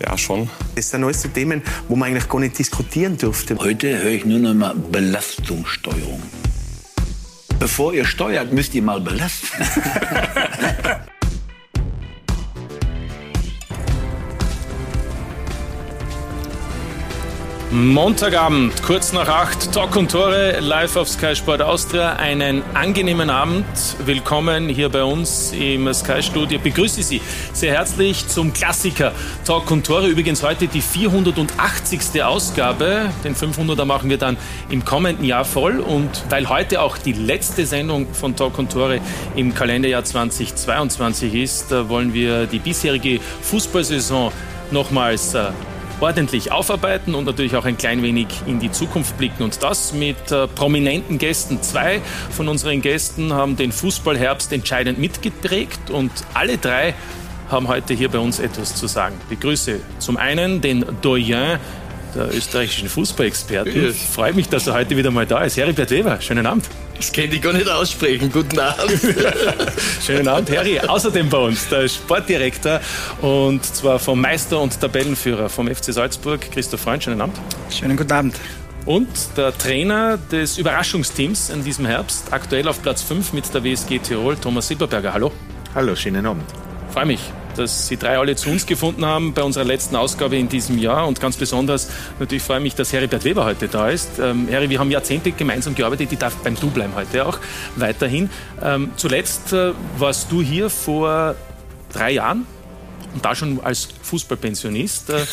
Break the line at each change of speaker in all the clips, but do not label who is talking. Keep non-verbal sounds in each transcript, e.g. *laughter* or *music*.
Ja, schon.
Das sind alles so Themen, wo man eigentlich gar nicht diskutieren dürfte.
Heute höre ich nur noch mal Belastungssteuerung. Bevor ihr steuert, müsst ihr mal belasten. *laughs*
Montagabend, kurz nach acht, Talk und Tore, live auf Sky Sport Austria. Einen angenehmen Abend. Willkommen hier bei uns im Sky Studio. Begrüße Sie sehr herzlich zum Klassiker Talk und Tore. Übrigens heute die 480. Ausgabe. Den 500er machen wir dann im kommenden Jahr voll. Und weil heute auch die letzte Sendung von Talk und Tore im Kalenderjahr 2022 ist, äh, wollen wir die bisherige Fußballsaison nochmals äh, ordentlich aufarbeiten und natürlich auch ein klein wenig in die Zukunft blicken. Und das mit äh, prominenten Gästen. Zwei von unseren Gästen haben den Fußballherbst entscheidend mitgeprägt und alle drei haben heute hier bei uns etwas zu sagen. Ich begrüße zum einen den Doyen der österreichischen Fußballexperten.
Yes.
Freut mich, dass er heute wieder mal da ist. Heribert Weber, schönen Abend.
Das kann ich gar nicht aussprechen. Guten Abend. *laughs*
Schönen Abend, Harry. Außerdem bei uns der Sportdirektor und zwar vom Meister und Tabellenführer vom FC Salzburg, Christoph Freund. Schönen Abend.
Schönen guten Abend.
Und der Trainer des Überraschungsteams in diesem Herbst, aktuell auf Platz 5 mit der WSG Tirol, Thomas Silberberger. Hallo.
Hallo, schönen Abend.
Freue mich, dass Sie drei alle zu uns gefunden haben bei unserer letzten Ausgabe in diesem Jahr. Und ganz besonders natürlich freue ich mich, dass Heribert Weber heute da ist. Ähm, Harry, wir haben Jahrzehnte gemeinsam gearbeitet. Ich darf beim Du bleiben heute auch weiterhin. Ähm, zuletzt äh, warst du hier vor drei Jahren und da schon als Fußballpensionist. Äh,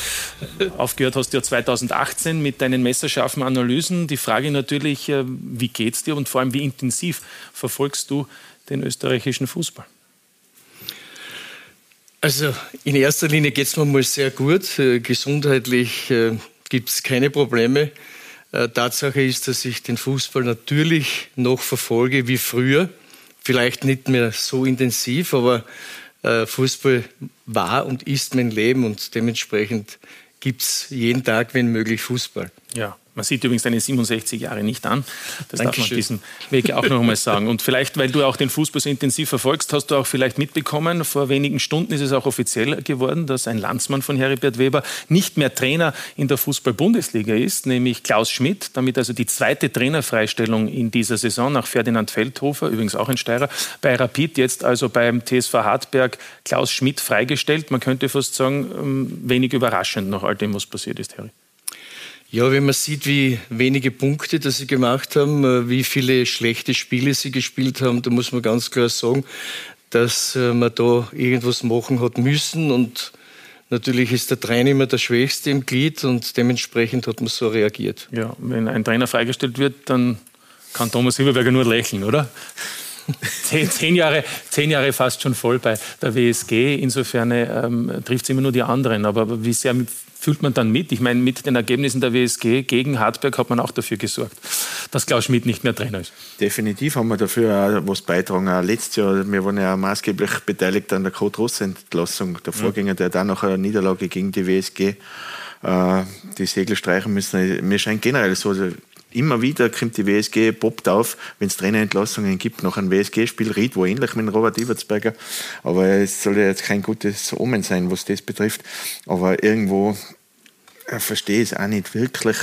*laughs* aufgehört hast du ja 2018 mit deinen messerscharfen Analysen. Die Frage natürlich, äh, wie geht's dir und vor allem, wie intensiv verfolgst du den österreichischen Fußball?
Also in erster Linie geht es mir mal sehr gut. Äh, gesundheitlich äh, gibt es keine Probleme. Äh, Tatsache ist, dass ich den Fußball natürlich noch verfolge wie früher. Vielleicht nicht mehr so intensiv, aber äh, Fußball war und ist mein Leben und dementsprechend gibt es jeden Tag, wenn möglich, Fußball.
Ja, man sieht übrigens deine 67 Jahre nicht an. Das darf man auf
Dankeschön.
diesem Weg auch noch einmal sagen. Und vielleicht, weil du auch den Fußball so intensiv verfolgst, hast du auch vielleicht mitbekommen, vor wenigen Stunden ist es auch offiziell geworden, dass ein Landsmann von Heribert Weber nicht mehr Trainer in der Fußball-Bundesliga ist, nämlich Klaus Schmidt. Damit also die zweite Trainerfreistellung in dieser Saison nach Ferdinand Feldhofer, übrigens auch ein Steirer, bei Rapid, jetzt also beim TSV Hartberg, Klaus Schmidt freigestellt. Man könnte fast sagen, ähm, wenig überraschend nach all dem, was passiert ist, Harry.
Ja, wenn man sieht, wie wenige Punkte das sie gemacht haben, äh, wie viele schlechte Spiele sie gespielt haben, da muss man ganz klar sagen, dass äh, man da irgendwas machen hat müssen und natürlich ist der Trainer immer der Schwächste im Glied und dementsprechend hat man so reagiert.
Ja, wenn ein Trainer freigestellt wird, dann kann Thomas Silberberger nur lächeln, oder? *laughs* Zehn, zehn, Jahre, zehn Jahre fast schon voll bei der WSG. Insofern ähm, trifft es immer nur die anderen. Aber wie sehr fühlt man dann mit? Ich meine, mit den Ergebnissen der WSG gegen Hartberg hat man auch dafür gesorgt, dass Klaus Schmidt nicht mehr Trainer ist.
Definitiv haben wir dafür auch was beitragen. Auch letztes Jahr, wir waren ja maßgeblich beteiligt an der Code-Ross-Entlassung. Der Vorgänger, der dann nach einer Niederlage gegen die WSG äh, die Segel streichen müssen. Mir scheint generell so, also immer wieder kommt die WSG, poppt auf, wenn es Trainerentlassungen gibt, nach einem WSG-Spiel, Ried wo ähnlich mit Robert Ibertsberger. Aber es soll ja jetzt kein gutes Omen sein, was das betrifft. Aber irgendwo äh, verstehe ich es auch nicht wirklich.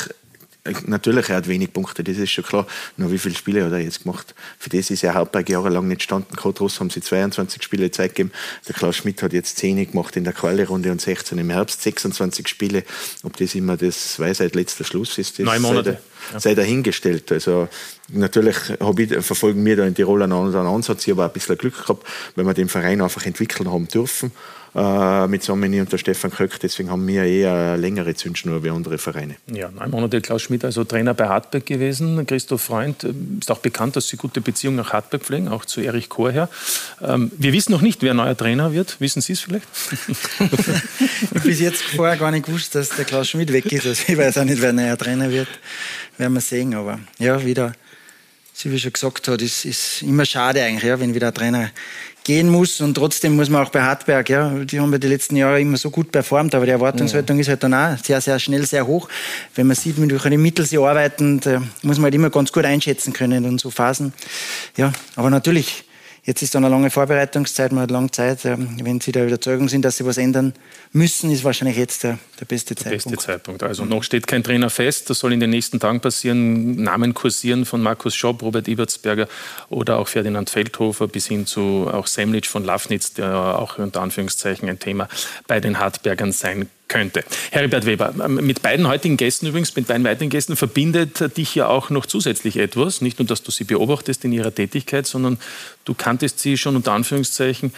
Äh, Natürlich, er hat wenig Punkte, das ist schon klar. Nur wie viele Spiele hat er jetzt gemacht? Für das ist er Hartberg jahrelang nicht gestanden. Kotros haben sie 22 Spiele Zeit gegeben. Der Klaus Schmidt hat jetzt 10 gemacht in der Quali-Runde und 16 im Herbst. 26 Spiele. Ob das immer das weiß seit letzter Schluss ist, das
Neun Monate.
Sei, sei dahingestellt. Also natürlich ich, verfolgen wir da in Tirol einen anderen Ansatz. Ich habe auch ein bisschen Glück gehabt, weil wir den Verein einfach entwickeln haben dürfen. Äh, mit Someni und der Stefan Köck. Deswegen haben wir eher eine längere Zündschnur wie andere Vereine.
Ja, neun Monate Klaus Schmidt, also Trainer bei Hartberg gewesen. Christoph Freund äh, ist auch bekannt, dass Sie gute Beziehungen nach Hartberg pflegen, auch zu Erich Chorherr. Ähm, wir wissen noch nicht, wer neuer Trainer wird. Wissen Sie es vielleicht?
ich habe bis jetzt vorher gar nicht gewusst, dass der Klaus Schmidt weg ist. Also ich weiß auch nicht, wer neuer Trainer wird. Werden wir sehen. Aber ja, wieder, wie schon gesagt hat, ist, ist immer schade eigentlich, ja, wenn wieder ein Trainer gehen muss. Und trotzdem muss man auch bei Hartberg, ja, die haben ja die letzten Jahre immer so gut performt, aber die Erwartungshaltung ja. ist halt dann auch sehr, sehr schnell, sehr hoch. Wenn man sieht, mit welchen Mitteln sie arbeiten, muss man halt immer ganz gut einschätzen können in so Phasen. Ja, aber natürlich, Jetzt ist dann eine lange Vorbereitungszeit, man hat lange Zeit. Ähm, wenn Sie der Überzeugung sind, dass Sie was ändern müssen, ist wahrscheinlich jetzt der, der beste der Zeitpunkt.
Beste Zeitpunkt. Also noch steht kein Trainer fest. Das soll in den nächsten Tagen passieren. Namen kursieren von Markus Schopp, Robert Ibertsberger oder auch Ferdinand Feldhofer bis hin zu auch Semlitsch von Lafnitz, der auch unter Anführungszeichen ein Thema bei den Hartbergern sein könnte. Heribert Weber, ähm, mit beiden heutigen Gästen übrigens, mit beiden weiteren Gästen verbindet dich ja auch noch zusätzlich etwas. Nicht nur, dass du sie beobachtest in ihrer Tätigkeit, sondern du kanntest sie schon unter Anführungszeichen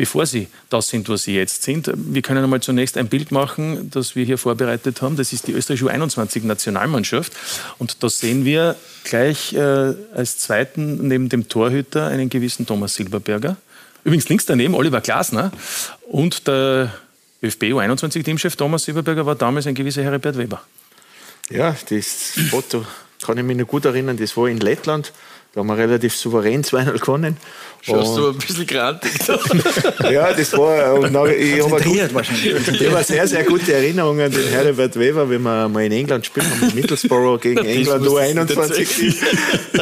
bevor sie das sind, was sie jetzt sind. Wir können einmal zunächst ein Bild machen, das wir hier vorbereitet haben. Das ist die österreichische U21-Nationalmannschaft. Und da sehen wir gleich äh, als zweiten neben dem Torhüter einen gewissen Thomas Silberberger. Übrigens links daneben Oliver Glasner und der ÖFB U21-Teamchef Thomas Silberberger war damals ein gewisser Heribert Weber.
Ja, das Foto kann ich mich noch gut erinnern. Das war in Lettland. Da haben wir relativ souverän 2-0 gewonnen.
Schaust du ein bisschen grantig *laughs*
Ja, das war. Und dann, ich habe hab *laughs* sehr, sehr gute Erinnerungen an den Herbert Weber, wenn wir mal in England spielen haben, mit Middlesbrough gegen England U21.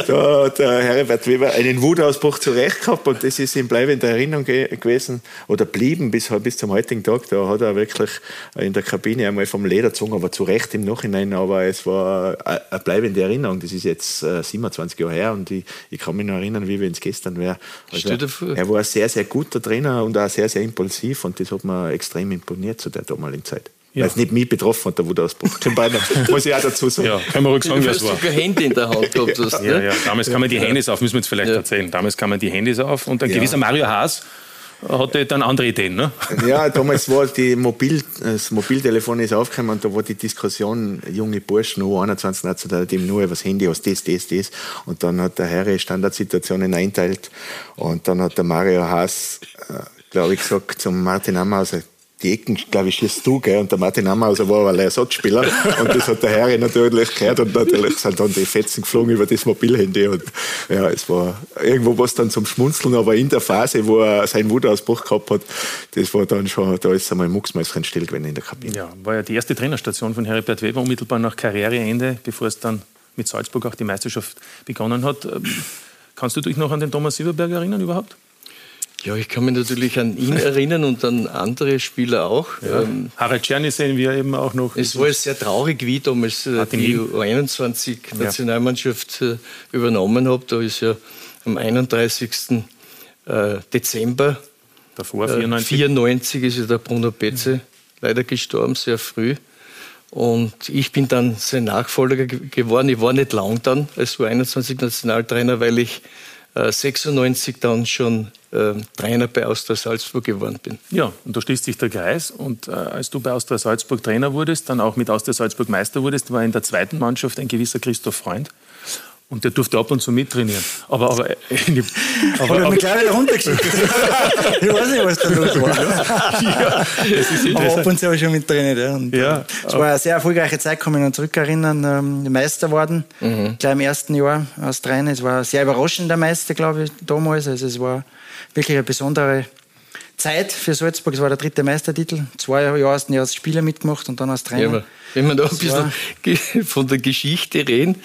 Da hat der Herbert Weber einen Wutausbruch zurecht gehabt und das ist ihm bleibende Erinnerung gewesen oder blieben bis, bis zum heutigen Tag. Da hat er wirklich in der Kabine einmal vom Leder gezogen, aber zu Recht im Nachhinein. Aber es war eine bleibende Erinnerung. Das ist jetzt 27 äh, Jahre her und ich, ich kann mich noch erinnern, wie wenn es gestern wäre. Also, er war ein sehr, sehr guter Trainer und auch sehr, sehr impulsiv und das hat mir extrem imponiert zu der damaligen Zeit. Ja. Weil es nicht mich betroffen hat, der Wutausbruch. *laughs* muss ich auch dazu sagen. Ja,
kann man ruhig sagen,
du hast sogar Hände in der Hand gehabt. Hast,
ja, ja, damals kann man die Handys auf, müssen wir jetzt vielleicht erzählen. Damals kann man die Handys auf und ein gewisser Mario Haas hatte dann andere Ideen, ne?
Ja, damals war die Mobil, das Mobiltelefon ist aufgekommen und da war die Diskussion, junge Burschen, U21 Nationalteam, nur über das Handy aus das, das, das. Und dann hat der Harry Standardsituationen einteilt und dann hat der Mario Haas, äh, glaube ich, gesagt zum Martin Amhauser, die Ecken, glaube ich, schießt du, gell? Und der Martin Amhauser war aber ein Ersatzspieler. Und das hat der Harry natürlich gehört. Und natürlich sind dann die Fetzen geflogen über das Mobilhandy. Und ja, es war irgendwo was dann zum Schmunzeln. Aber in der Phase, wo er seinen Wutausbruch gehabt hat, das war dann schon, da ist einmal Mucksmäuschen still gewesen in der Kabine.
Ja, war ja die erste Trainerstation von Heribert Weber, unmittelbar nach Karriereende, bevor es dann mit Salzburg auch die Meisterschaft begonnen hat. Ähm, kannst du dich noch an den Thomas Silberberg erinnern überhaupt?
Ja, ich kann mich natürlich an ihn erinnern und an andere Spieler auch.
Ja. Ähm, Harald Czerny sehen wir eben auch noch.
Es war sehr traurig, wie damals äh, die U21-Nationalmannschaft ja. Äh, übernommen habe. Da ist ja am 31. Äh, Dezember
Davor, 94.
94 ist ja der Bruno Betze mhm. leider gestorben, sehr früh. Und ich bin dann sein Nachfolger geworden. Ich war nicht lang dann als U21-Nationaltrainer, weil ich 96 dann schon äh, Trainer bei Austria Salzburg geworden bin.
Ja, und da schließt sich der Kreis. Und äh, als du bei Austria Salzburg Trainer wurdest, dann auch mit Austria Salzburg Meister wurdest, war in der zweiten Mannschaft ein gewisser Christoph Freund. Und der durfte ab und zu mittrainieren. Aber, aber, äh, *laughs*
aber, aber, aber gleich runtergeschickt. *laughs* ich weiß nicht, was da los war. ja, das ist aber ab und zu habe ich schon mittrainiert. Ja. Und, ja, es war eine sehr erfolgreiche Zeit, kann mich noch zurückerinnern. Ähm, Meister worden, mhm. gleich im ersten Jahr als Trainer. Es war sehr überraschend, der Meister, glaube ich, damals. Also es war wirklich eine besondere Zeit für Salzburg. Es war der dritte Meistertitel. Zwei Jahre hast du als Spieler mitgemacht und dann als Trainer. Ja,
wenn wir da ein bisschen von der Geschichte reden,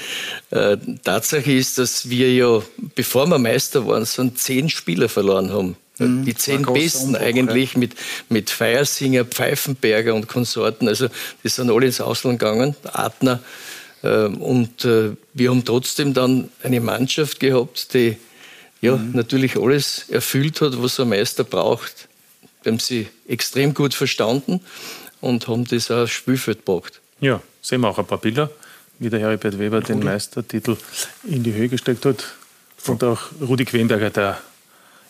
äh, Tatsache ist, dass wir ja, bevor wir Meister waren, so zehn Spieler verloren haben. Mhm, die zehn besten Umbruch, eigentlich ja. mit, mit Feiersinger, Pfeifenberger und Konsorten. Also die sind alle ins Ausland gegangen, Adner. Äh, und äh, wir haben trotzdem dann eine Mannschaft gehabt, die ja, mhm. natürlich alles erfüllt hat, was ein Meister braucht. Wir haben sie extrem gut verstanden und haben das auch aufs Spielfeld gebracht.
Ja, sehen wir auch ein paar Bilder, wie der Heribert Weber Rudi. den Meistertitel in die Höhe gesteckt hat. Und auch Rudi Quenberger, der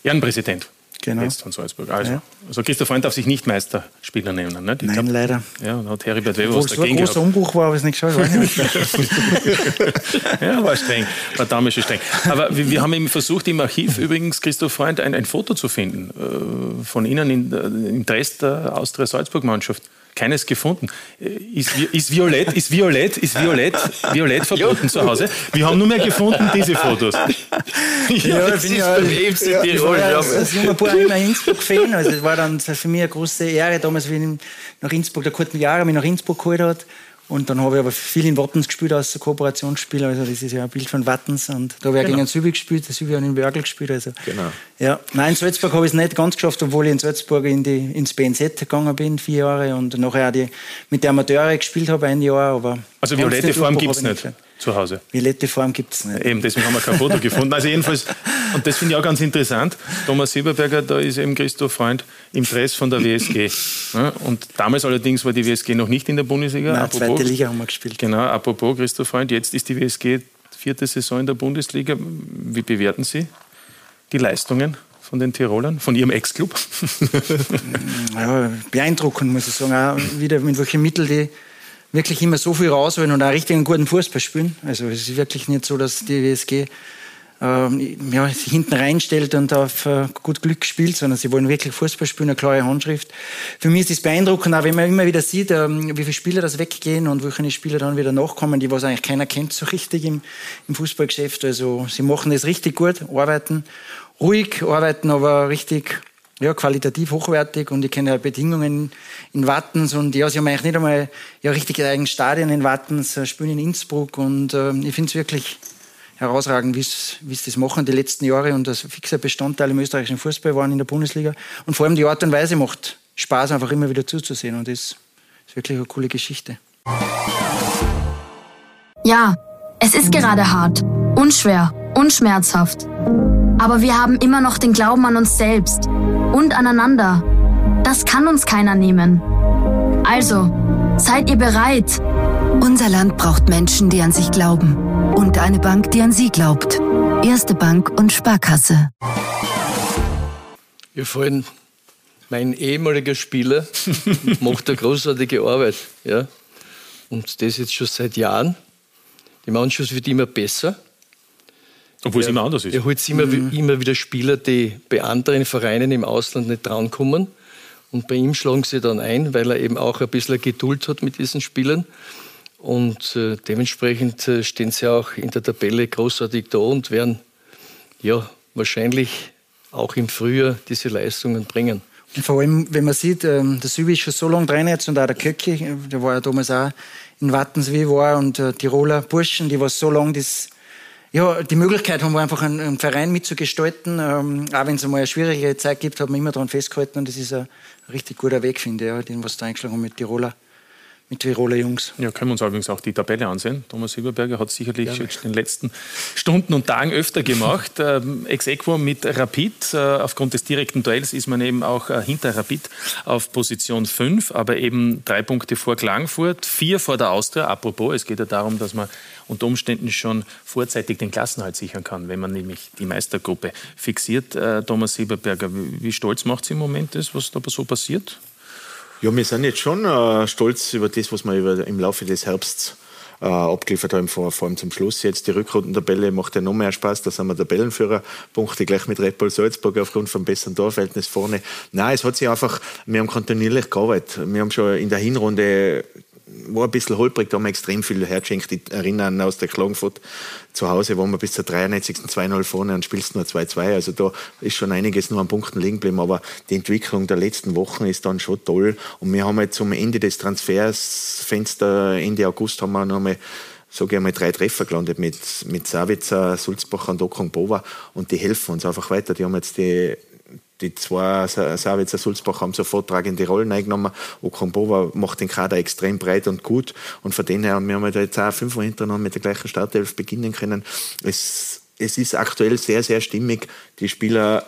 Ehrenpräsident Genau. Jetzt von Salzburg. Also, ja. also Christoph Freund darf sich nicht Meisterspieler nennen. Ne?
Nein, glaub, leider.
Ja, da hat Heribert Weber was
dagegen gehabt. ein großer Umbruch war, aber es nicht geschafft. *laughs*
ja, war streng. War damals schon streng. Aber wir, wir, haben eben versucht, im Archiv übrigens, Christoph Freund, ein, ein Foto zu finden äh, von Ihnen in, in Dresden, Austria-Salzburg-Mannschaft keines gefunden. Äh, ist, ist, Violett, ist Violett, ist Violett, Violett verboten zu Hause? Wir haben nur mehr gefunden diese Fotos.
Ja, ja das ist ja, EFC ja, Tirol. Ja, als junger Bub immer Innsbruck-Fan. Also es war dann für mich eine große Ehre, damals, wie ich nach Innsbruck, der Kurt Jahre mich nach Innsbruck geholt hat. Und dann habe ich aber viel in Wattens gespielt als Kooperationsspieler. Also das ist ja ein Bild von Wattens. Und da habe ich genau. gegen Sübi gespielt, der Sübi hat in Wörgl gespielt. Also,
genau.
Ja. Nein, in Salzburg habe ich es nicht ganz geschafft, obwohl ich in Salzburg in die, ins BNZ gegangen bin, vier Jahre. Und nachher auch die, mit der Amateure gespielt habe, ein Jahr. Aber
also violette Form gibt es nicht zu Hause.
Violette Form gibt es nicht.
Eben, deswegen haben wir kein Foto gefunden. Also jedenfalls, und das finde ich auch ganz interessant, Thomas Silberberger, da ist eben Christoph Freund im Dress von der WSG. Und damals allerdings war die WSG noch nicht in der Bundesliga.
Nein, apropos, zweite Liga haben wir gespielt.
Genau, apropos Christoph Freund, jetzt ist die WSG vierte Saison in der Bundesliga. Wie bewerten Sie die Leistungen? von den Tirolern, von Ihrem Ex-Club?
ja, beeindruckend, muss ich sagen. Auch wieder mit welchen Mitteln die wirklich immer so viel rausholen und einen guten Fußball spielen. Also es ist wirklich nicht so, dass die WSG ähm, ja, sich hinten reinstellt und auf äh, gut Glück spielt, sondern sie wollen wirklich Fußball spielen, eine klare Handschrift. Für mich ist es beeindruckend, auch wenn man immer wieder sieht, ähm, wie viele Spieler das weggehen und welche Spieler dann wieder nachkommen, die was eigentlich keiner kennt so richtig im, im Fußballgeschäft. Also sie machen das richtig gut, arbeiten ruhig, arbeiten aber richtig ja, qualitativ hochwertig und ich kenne ja Bedingungen in Wattens und ja, sie haben eigentlich nicht einmal ja, richtig eigene Stadien in Wattens, äh, spielen in Innsbruck und äh, ich finde es wirklich herausragend, wie sie das machen die letzten Jahre und das fixer Bestandteil im österreichischen Fußball waren in der Bundesliga und vor allem die Art und Weise macht Spaß, einfach immer wieder zuzusehen und das ist wirklich eine coole Geschichte.
Ja, es ist gerade hart, unschwer und schmerzhaft. Aber wir haben immer noch den Glauben an uns selbst und aneinander. Das kann uns keiner nehmen. Also, seid ihr bereit?
Unser Land braucht Menschen, die an sich glauben. Und eine Bank, die an sie glaubt. Erste Bank und Sparkasse.
Wir fallen, mein ehemaliger Spieler *laughs* macht eine großartige Arbeit. Ja? Und das jetzt schon seit Jahren. Die Mannschaft wird immer besser.
Obwohl es immer anders ist.
Er holt immer, mhm. immer wieder Spieler, die bei anderen Vereinen im Ausland nicht drankommen. Und bei ihm schlagen sie dann ein, weil er eben auch ein bisschen Geduld hat mit diesen Spielern. Und äh, dementsprechend äh, stehen sie auch in der Tabelle großartig da und werden ja wahrscheinlich auch im Frühjahr diese Leistungen bringen.
Und vor allem, wenn man sieht, ähm, der Sübi ist schon so lange drin jetzt und auch der Köcki, der war ja damals auch in Wattenswil war und äh, Tiroler Burschen, die was so lange das ja, die Möglichkeit haben wir einfach einen, einen Verein mitzugestalten. Ähm, auch wenn es einmal eine schwierige Zeit gibt, hat man immer daran festgehalten und das ist ein richtig guter Weg, finde ich, ja, den was da eingeschlagen haben mit Tiroler mit Tiroler Jungs.
Ja, können wir uns übrigens auch die Tabelle ansehen. Thomas Silberberger hat es sicherlich ja. in den letzten Stunden und Tagen öfter gemacht. Ähm, Ex equo mit Rapid. Äh, aufgrund des direkten Duells ist man eben auch äh, hinter Rapid auf Position 5, aber eben drei Punkte vor Klagenfurt, vier vor der Austria. Apropos, es geht ja darum, dass man unter Umständen schon vorzeitig den Klassenhalt sichern kann, wenn man nämlich die Meistergruppe fixiert. Äh, Thomas Silberberger, wie, wie stolz macht Sie im Moment das, was da so passiert?
Ja, wir sind jetzt schon äh, stolz über das, was wir über, im Laufe des Herbsts äh, abgeliefert haben, vor, vor allem zum Schluss. Jetzt die Rückrundentabelle macht ja noch mehr Spaß. Da sind wir Tabellenführer, Punkte gleich mit Red Bull Salzburg aufgrund vom besseren Torverhältnis vorne. Nein, es hat sich einfach, wir haben kontinuierlich gearbeitet. Wir haben schon in der Hinrunde war ein bisschen holprig, da haben wir extrem viel hergeschenkt. Ich erinnere aus der Klagenfurt zu Hause, wo wir bis zur 93. 2-0 vorne und spielst nur 2-2. Also da ist schon einiges nur an Punkten liegen geblieben. Aber die Entwicklung der letzten Wochen ist dann schon toll. Und wir haben jetzt zum Ende des Transfersfenster, Ende August, haben wir noch mal sage ich einmal, drei Treffer gelandet mit, mit Savitzer, Sulzbacher und Okong Bova und die helfen uns einfach weiter. Die haben jetzt die die zwei Savitzer Sulzbach haben sofort tragende Rollen eingenommen. Okombova macht den Kader extrem breit und gut. Und von denen her, wir haben jetzt auch fünfmal hintereinander mit der gleichen Startelf beginnen können. Es, es ist aktuell sehr, sehr stimmig. Die Spieler,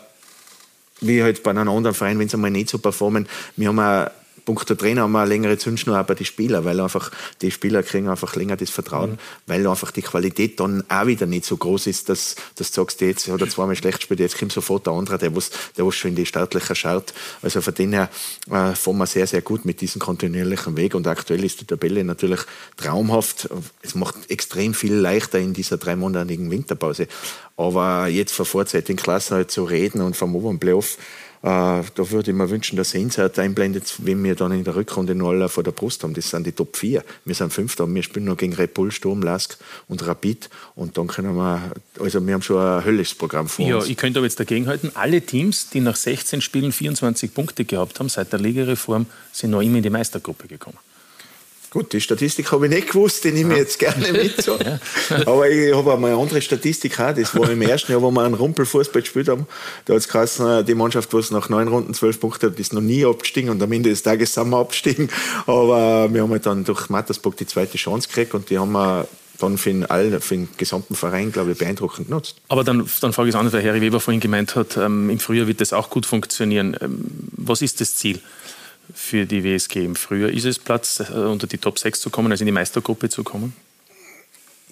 wie halt bei einem anderen Verein, wenn sie mal nicht so performen, wir haben auch Punkt der Trainer haben wir eine längere Zündschnur auch bei den Spielern, weil einfach die Spieler kriegen einfach länger das Vertrauen, mhm. weil einfach die Qualität dann auch wieder nicht so groß ist, dass, dass du sagst, jetzt hat er zweimal schlecht gespielt, jetzt kommt sofort der andere, der was, der was schon in die Startlöcher schaut. Also von dem her äh, fahren wir sehr, sehr gut mit diesem kontinuierlichen Weg und aktuell ist die Tabelle natürlich traumhaft. Es macht extrem viel leichter in dieser dreimonatigen Winterpause. Aber jetzt vor vorzeitigen Klassen halt zu reden und vom oberen Playoff, da würde ich mir wünschen, dass Insert einblendet, wenn wir dann in der Rückrunde noch alle vor der Brust haben. Das sind die Top 4. Wir sind Fünfter, wir spielen noch gegen Red Bull, Sturm, Lask und Rapid. Und dann können wir, also wir haben schon ein höllisches Programm vor
ja,
uns.
Ja, ich könnte aber jetzt dagegenhalten. Alle Teams, die nach 16 Spielen 24 Punkte gehabt haben, seit der Ligareform, sind noch immer in die Meistergruppe gekommen.
Gut, die Statistik habe ich nicht gewusst, die nehme ich jetzt gerne mit. So. *laughs* Aber ich habe auch mal eine andere Statistik auch. Das war im ersten Jahr, wo wir einen Rumpelfußball gespielt haben. Da hat es geheißen, die Mannschaft, die nach neun Runden zwölf Punkte hat, ist noch nie abgestiegen und am Ende des Tages sind wir abgestiegen. Aber wir haben halt dann durch Mattersburg die zweite Chance gekriegt und die haben wir dann für den, all, für den gesamten Verein, glaube ich, beeindruckend genutzt.
Aber dann, dann frage ich es an, weil Harry Weber vorhin gemeint hat, ähm, im Frühjahr wird das auch gut funktionieren. Ähm, was ist das Ziel? Für die WSG im Frühjahr? Ist es Platz, äh, unter die Top 6 zu kommen, also in die Meistergruppe zu kommen?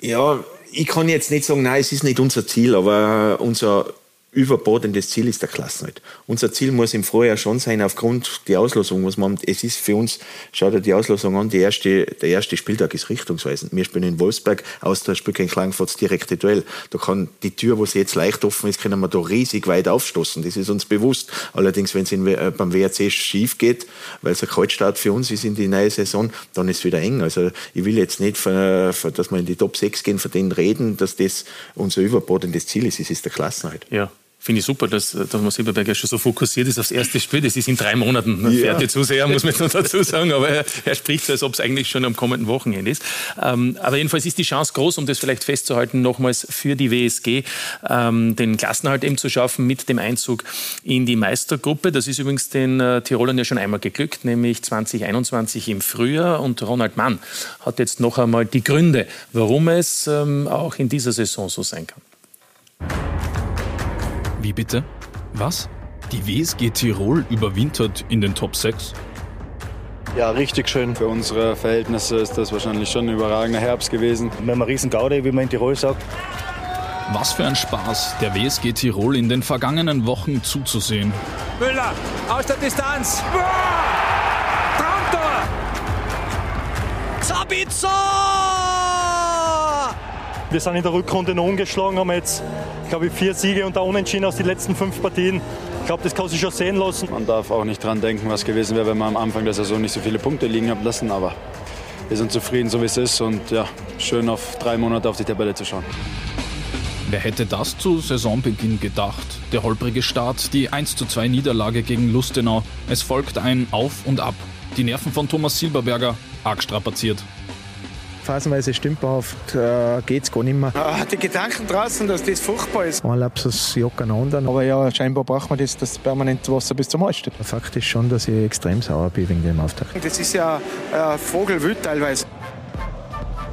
Ja, ich kann jetzt nicht sagen, nein, es ist nicht unser Ziel, aber unser überbordendes Ziel ist der Klassenhalt. Unser Ziel muss im Vorjahr schon sein, aufgrund der Auslosung, was man, es ist für uns, schaut dir die Auslosung an, die erste, der erste Spieltag ist richtungsweisend. Wir spielen in Wolfsburg, Austria spielt gegen Klagenfurt direkte Duell. Da kann die Tür, wo sie jetzt leicht offen ist, können wir da riesig weit aufstoßen. Das ist uns bewusst. Allerdings, wenn es äh, beim WRC schief geht, weil es ein Kaltstart für uns ist in die neue Saison, dann ist es wieder eng. Also ich will jetzt nicht, für, für, dass wir in die Top 6 gehen, von denen reden, dass das unser überbordendes Ziel ist. Es ist der Klassenhalt.
Ja. Finde ich super, dass Thomas Silberberger schon so fokussiert ist aufs erste Spiel. Das ist in drei Monaten. Ja. Fährt Zuseher, muss man *laughs* noch dazu sagen. Aber er, er spricht so, als ob es eigentlich schon am kommenden Wochenende ist. Ähm, aber jedenfalls ist die Chance groß, um das vielleicht festzuhalten, nochmals für die WSG ähm, den Klassenhalt eben zu schaffen mit dem Einzug in die Meistergruppe. Das ist übrigens den äh, Tirolern ja schon einmal geglückt, nämlich 2021 im Frühjahr. Und Ronald Mann hat jetzt noch einmal die Gründe, warum es ähm, auch in dieser Saison so sein kann.
Wie bitte? Was? Die WSG Tirol überwintert in den Top 6?
Ja, richtig schön. Für unsere Verhältnisse ist das wahrscheinlich schon ein überragender Herbst gewesen.
Wir haben einen riesen Gaude, wie man in Tirol sagt.
Was für ein Spaß, der WSG Tirol in den vergangenen Wochen zuzusehen.
Müller aus der Distanz. Traumtor!
Sabitzer!
Wir sind in der Rückrunde noch ungeschlagen, haben jetzt glaube ich, vier Siege und da Unentschieden aus den letzten fünf Partien. Ich glaube, das kann sich schon sehen lassen.
Man darf auch nicht dran denken, was gewesen wäre, wenn man am Anfang der Saison nicht so viele Punkte liegen hat lassen. Aber wir sind zufrieden, so wie es ist. Und ja, schön auf drei Monate auf die Tabelle zu schauen.
Wer hätte das zu Saisonbeginn gedacht? Der holprige Start, die 1:2 Niederlage gegen Lustenau. Es folgt ein Auf und Ab. Die Nerven von Thomas Silberberger arg strapaziert
phasenweise stümperhaft äh, geht es gar nicht mehr.
Ah, die Gedanken draußen, dass das furchtbar ist.
Ein Lapsus jagt einen anderen.
Aber ja, scheinbar braucht man das, das permanente Wasser bis zum Hals steht.
Fakt ist schon, dass ich extrem sauer bin wegen dem Auftakt.
Das ist ja äh, Vogelwild teilweise.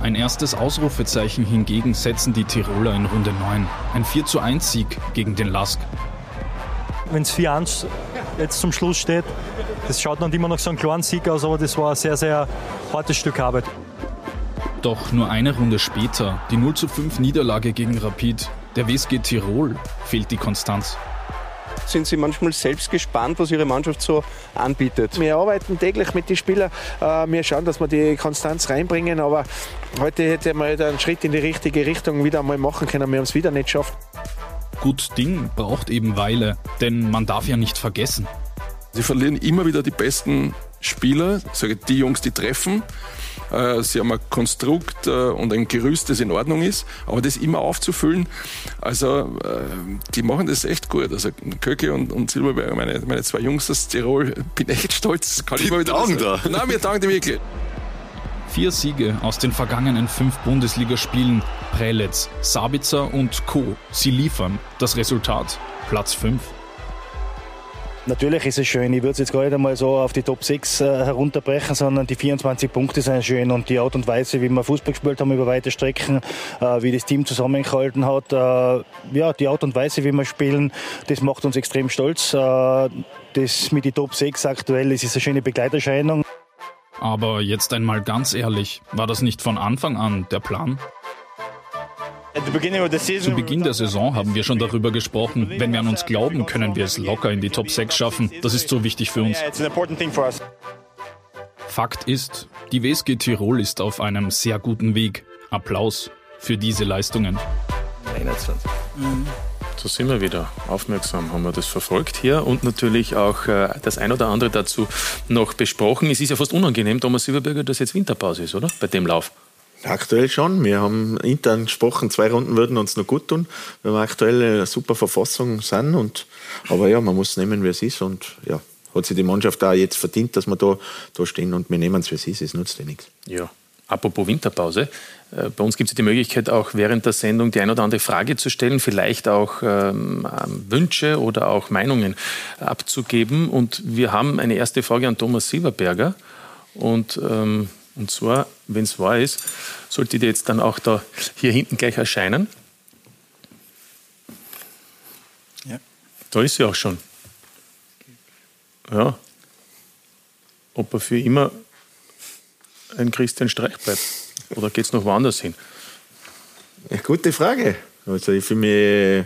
Ein erstes Ausrufezeichen hingegen setzen die Tiroler in Runde 9. Ein 4 zu 1 Sieg gegen den Lask.
Wenn es 4-1 jetzt zum Schluss steht, das schaut noch immer noch so ein kleinen Sieg aus, aber das war ein sehr, sehr hartes Stück Arbeit.
Doch nur eine Runde später, die 0 zu 5 Niederlage gegen Rapid, der WSG Tirol, fehlt die Konstanz.
Sind Sie manchmal selbst gespannt, was Ihre Mannschaft so anbietet?
Wir arbeiten täglich mit den Spielern. Äh, wir schauen, dass wir die Konstanz reinbringen. Aber heute hätte man einen Schritt in die richtige Richtung wieder einmal machen können. Wir haben es wieder nicht geschafft.
Gut Ding braucht eben Weile, denn man darf ja nicht vergessen.
Sie verlieren immer wieder die besten Spieler, die Jungs, die treffen. Äh, sie haben ein Konstrukt äh, und ein Gerüst, das in Ordnung ist, aber das immer aufzufüllen, also äh, die machen das echt gut. Also Köke und, und Silberberger, meine, meine zwei Jungs aus Tirol, *laughs* bin echt stolz.
Kann die ich mal wieder sagen. da.
Nein, wir danken dir wirklich.
Vier Siege aus den vergangenen fünf Bundesligaspielen. Prelitz, Sabitzer und Co. Sie liefern. Das Resultat Platz 5.
Natürlich ist es schön. Ich würde es jetzt gar nicht einmal so auf die Top 6 äh, herunterbrechen, sondern die 24 Punkte sind schön und die Art und Weise, wie wir Fußball gespielt haben über weite Strecken, äh, wie das Team zusammengehalten hat, äh, ja, die Art und Weise, wie wir spielen, das macht uns extrem stolz. Äh, das mit den Top 6 aktuell ist, ist eine schöne Begleiterscheinung.
Aber jetzt einmal ganz ehrlich, war das nicht von Anfang an der Plan? Zu Beginn der Saison haben wir schon darüber gesprochen. Wenn wir an uns glauben, können wir es locker in die Top 6 schaffen. Das ist so wichtig für uns. Fakt ist, die WSG Tirol ist auf einem sehr guten Weg. Applaus für diese Leistungen.
21. Mhm. So sind wir wieder. Aufmerksam haben wir das verfolgt hier und natürlich auch äh, das ein oder andere dazu noch besprochen. Es ist ja fast unangenehm, Thomas Silberberger, dass jetzt Winterpause ist, oder? Bei dem Lauf.
Aktuell schon. Wir haben intern gesprochen, zwei Runden würden uns noch gut tun, weil wir aktuell eine super Verfassung sind. Und, aber ja, man muss nehmen, wie es ist. Und ja, hat sich die Mannschaft da jetzt verdient, dass wir da, da stehen und wir nehmen es, wie es ist. Es nutzt ja nichts.
Ja. Apropos Winterpause, äh, bei uns gibt es die Möglichkeit, auch während der Sendung die ein oder andere Frage zu stellen, vielleicht auch ähm, Wünsche oder auch Meinungen abzugeben. Und wir haben eine erste Frage an Thomas Silberberger. Und, ähm, und zwar, wenn es wahr ist, sollte die jetzt dann auch da hier hinten gleich erscheinen. Ja. Da ist sie auch schon. Ja. Ob er für immer ein Christian Streich bleibt? Oder geht es noch woanders hin?
Ja, gute Frage. Also ich fühle mich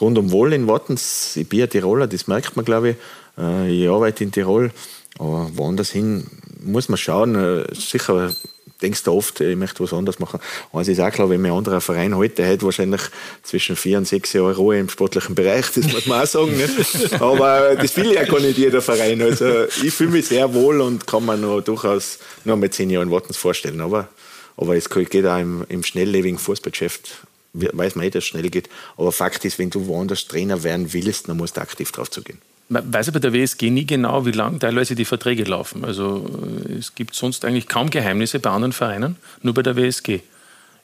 rundum wohl in Wattens. Ich bin ja Tiroler, das merkt man, glaube ich. Äh, ich arbeite in Tirol. Aber woanders hin muss man schauen. Äh, sicher denkst du oft, ich möchte was anderes machen. Aber es ist auch klar, wenn mir ein anderer Verein heute hätte wahrscheinlich zwischen vier und sechs Jahren Ruhe im sportlichen Bereich, das muss man auch sagen. Ne? *laughs* Aber das will ja gar nicht jeder Verein. Also ich fühle mich sehr wohl und kann mir noch durchaus noch mal zehn Jahre in Wartens vorstellen. Aber, aber es geht auch im, im schnelllebigen Fußballgeschäft weiß man eh, dass es schnell geht. Aber Fakt ist, wenn du woanders Trainer werden willst, dann musst du aktiv drauf zugehen.
Man weiß aber bei der WSG nie genau, wie lang teilweise die Verträge laufen. Also äh, es gibt sonst eigentlich kaum Geheimnisse bei anderen Vereinen, nur bei der WSG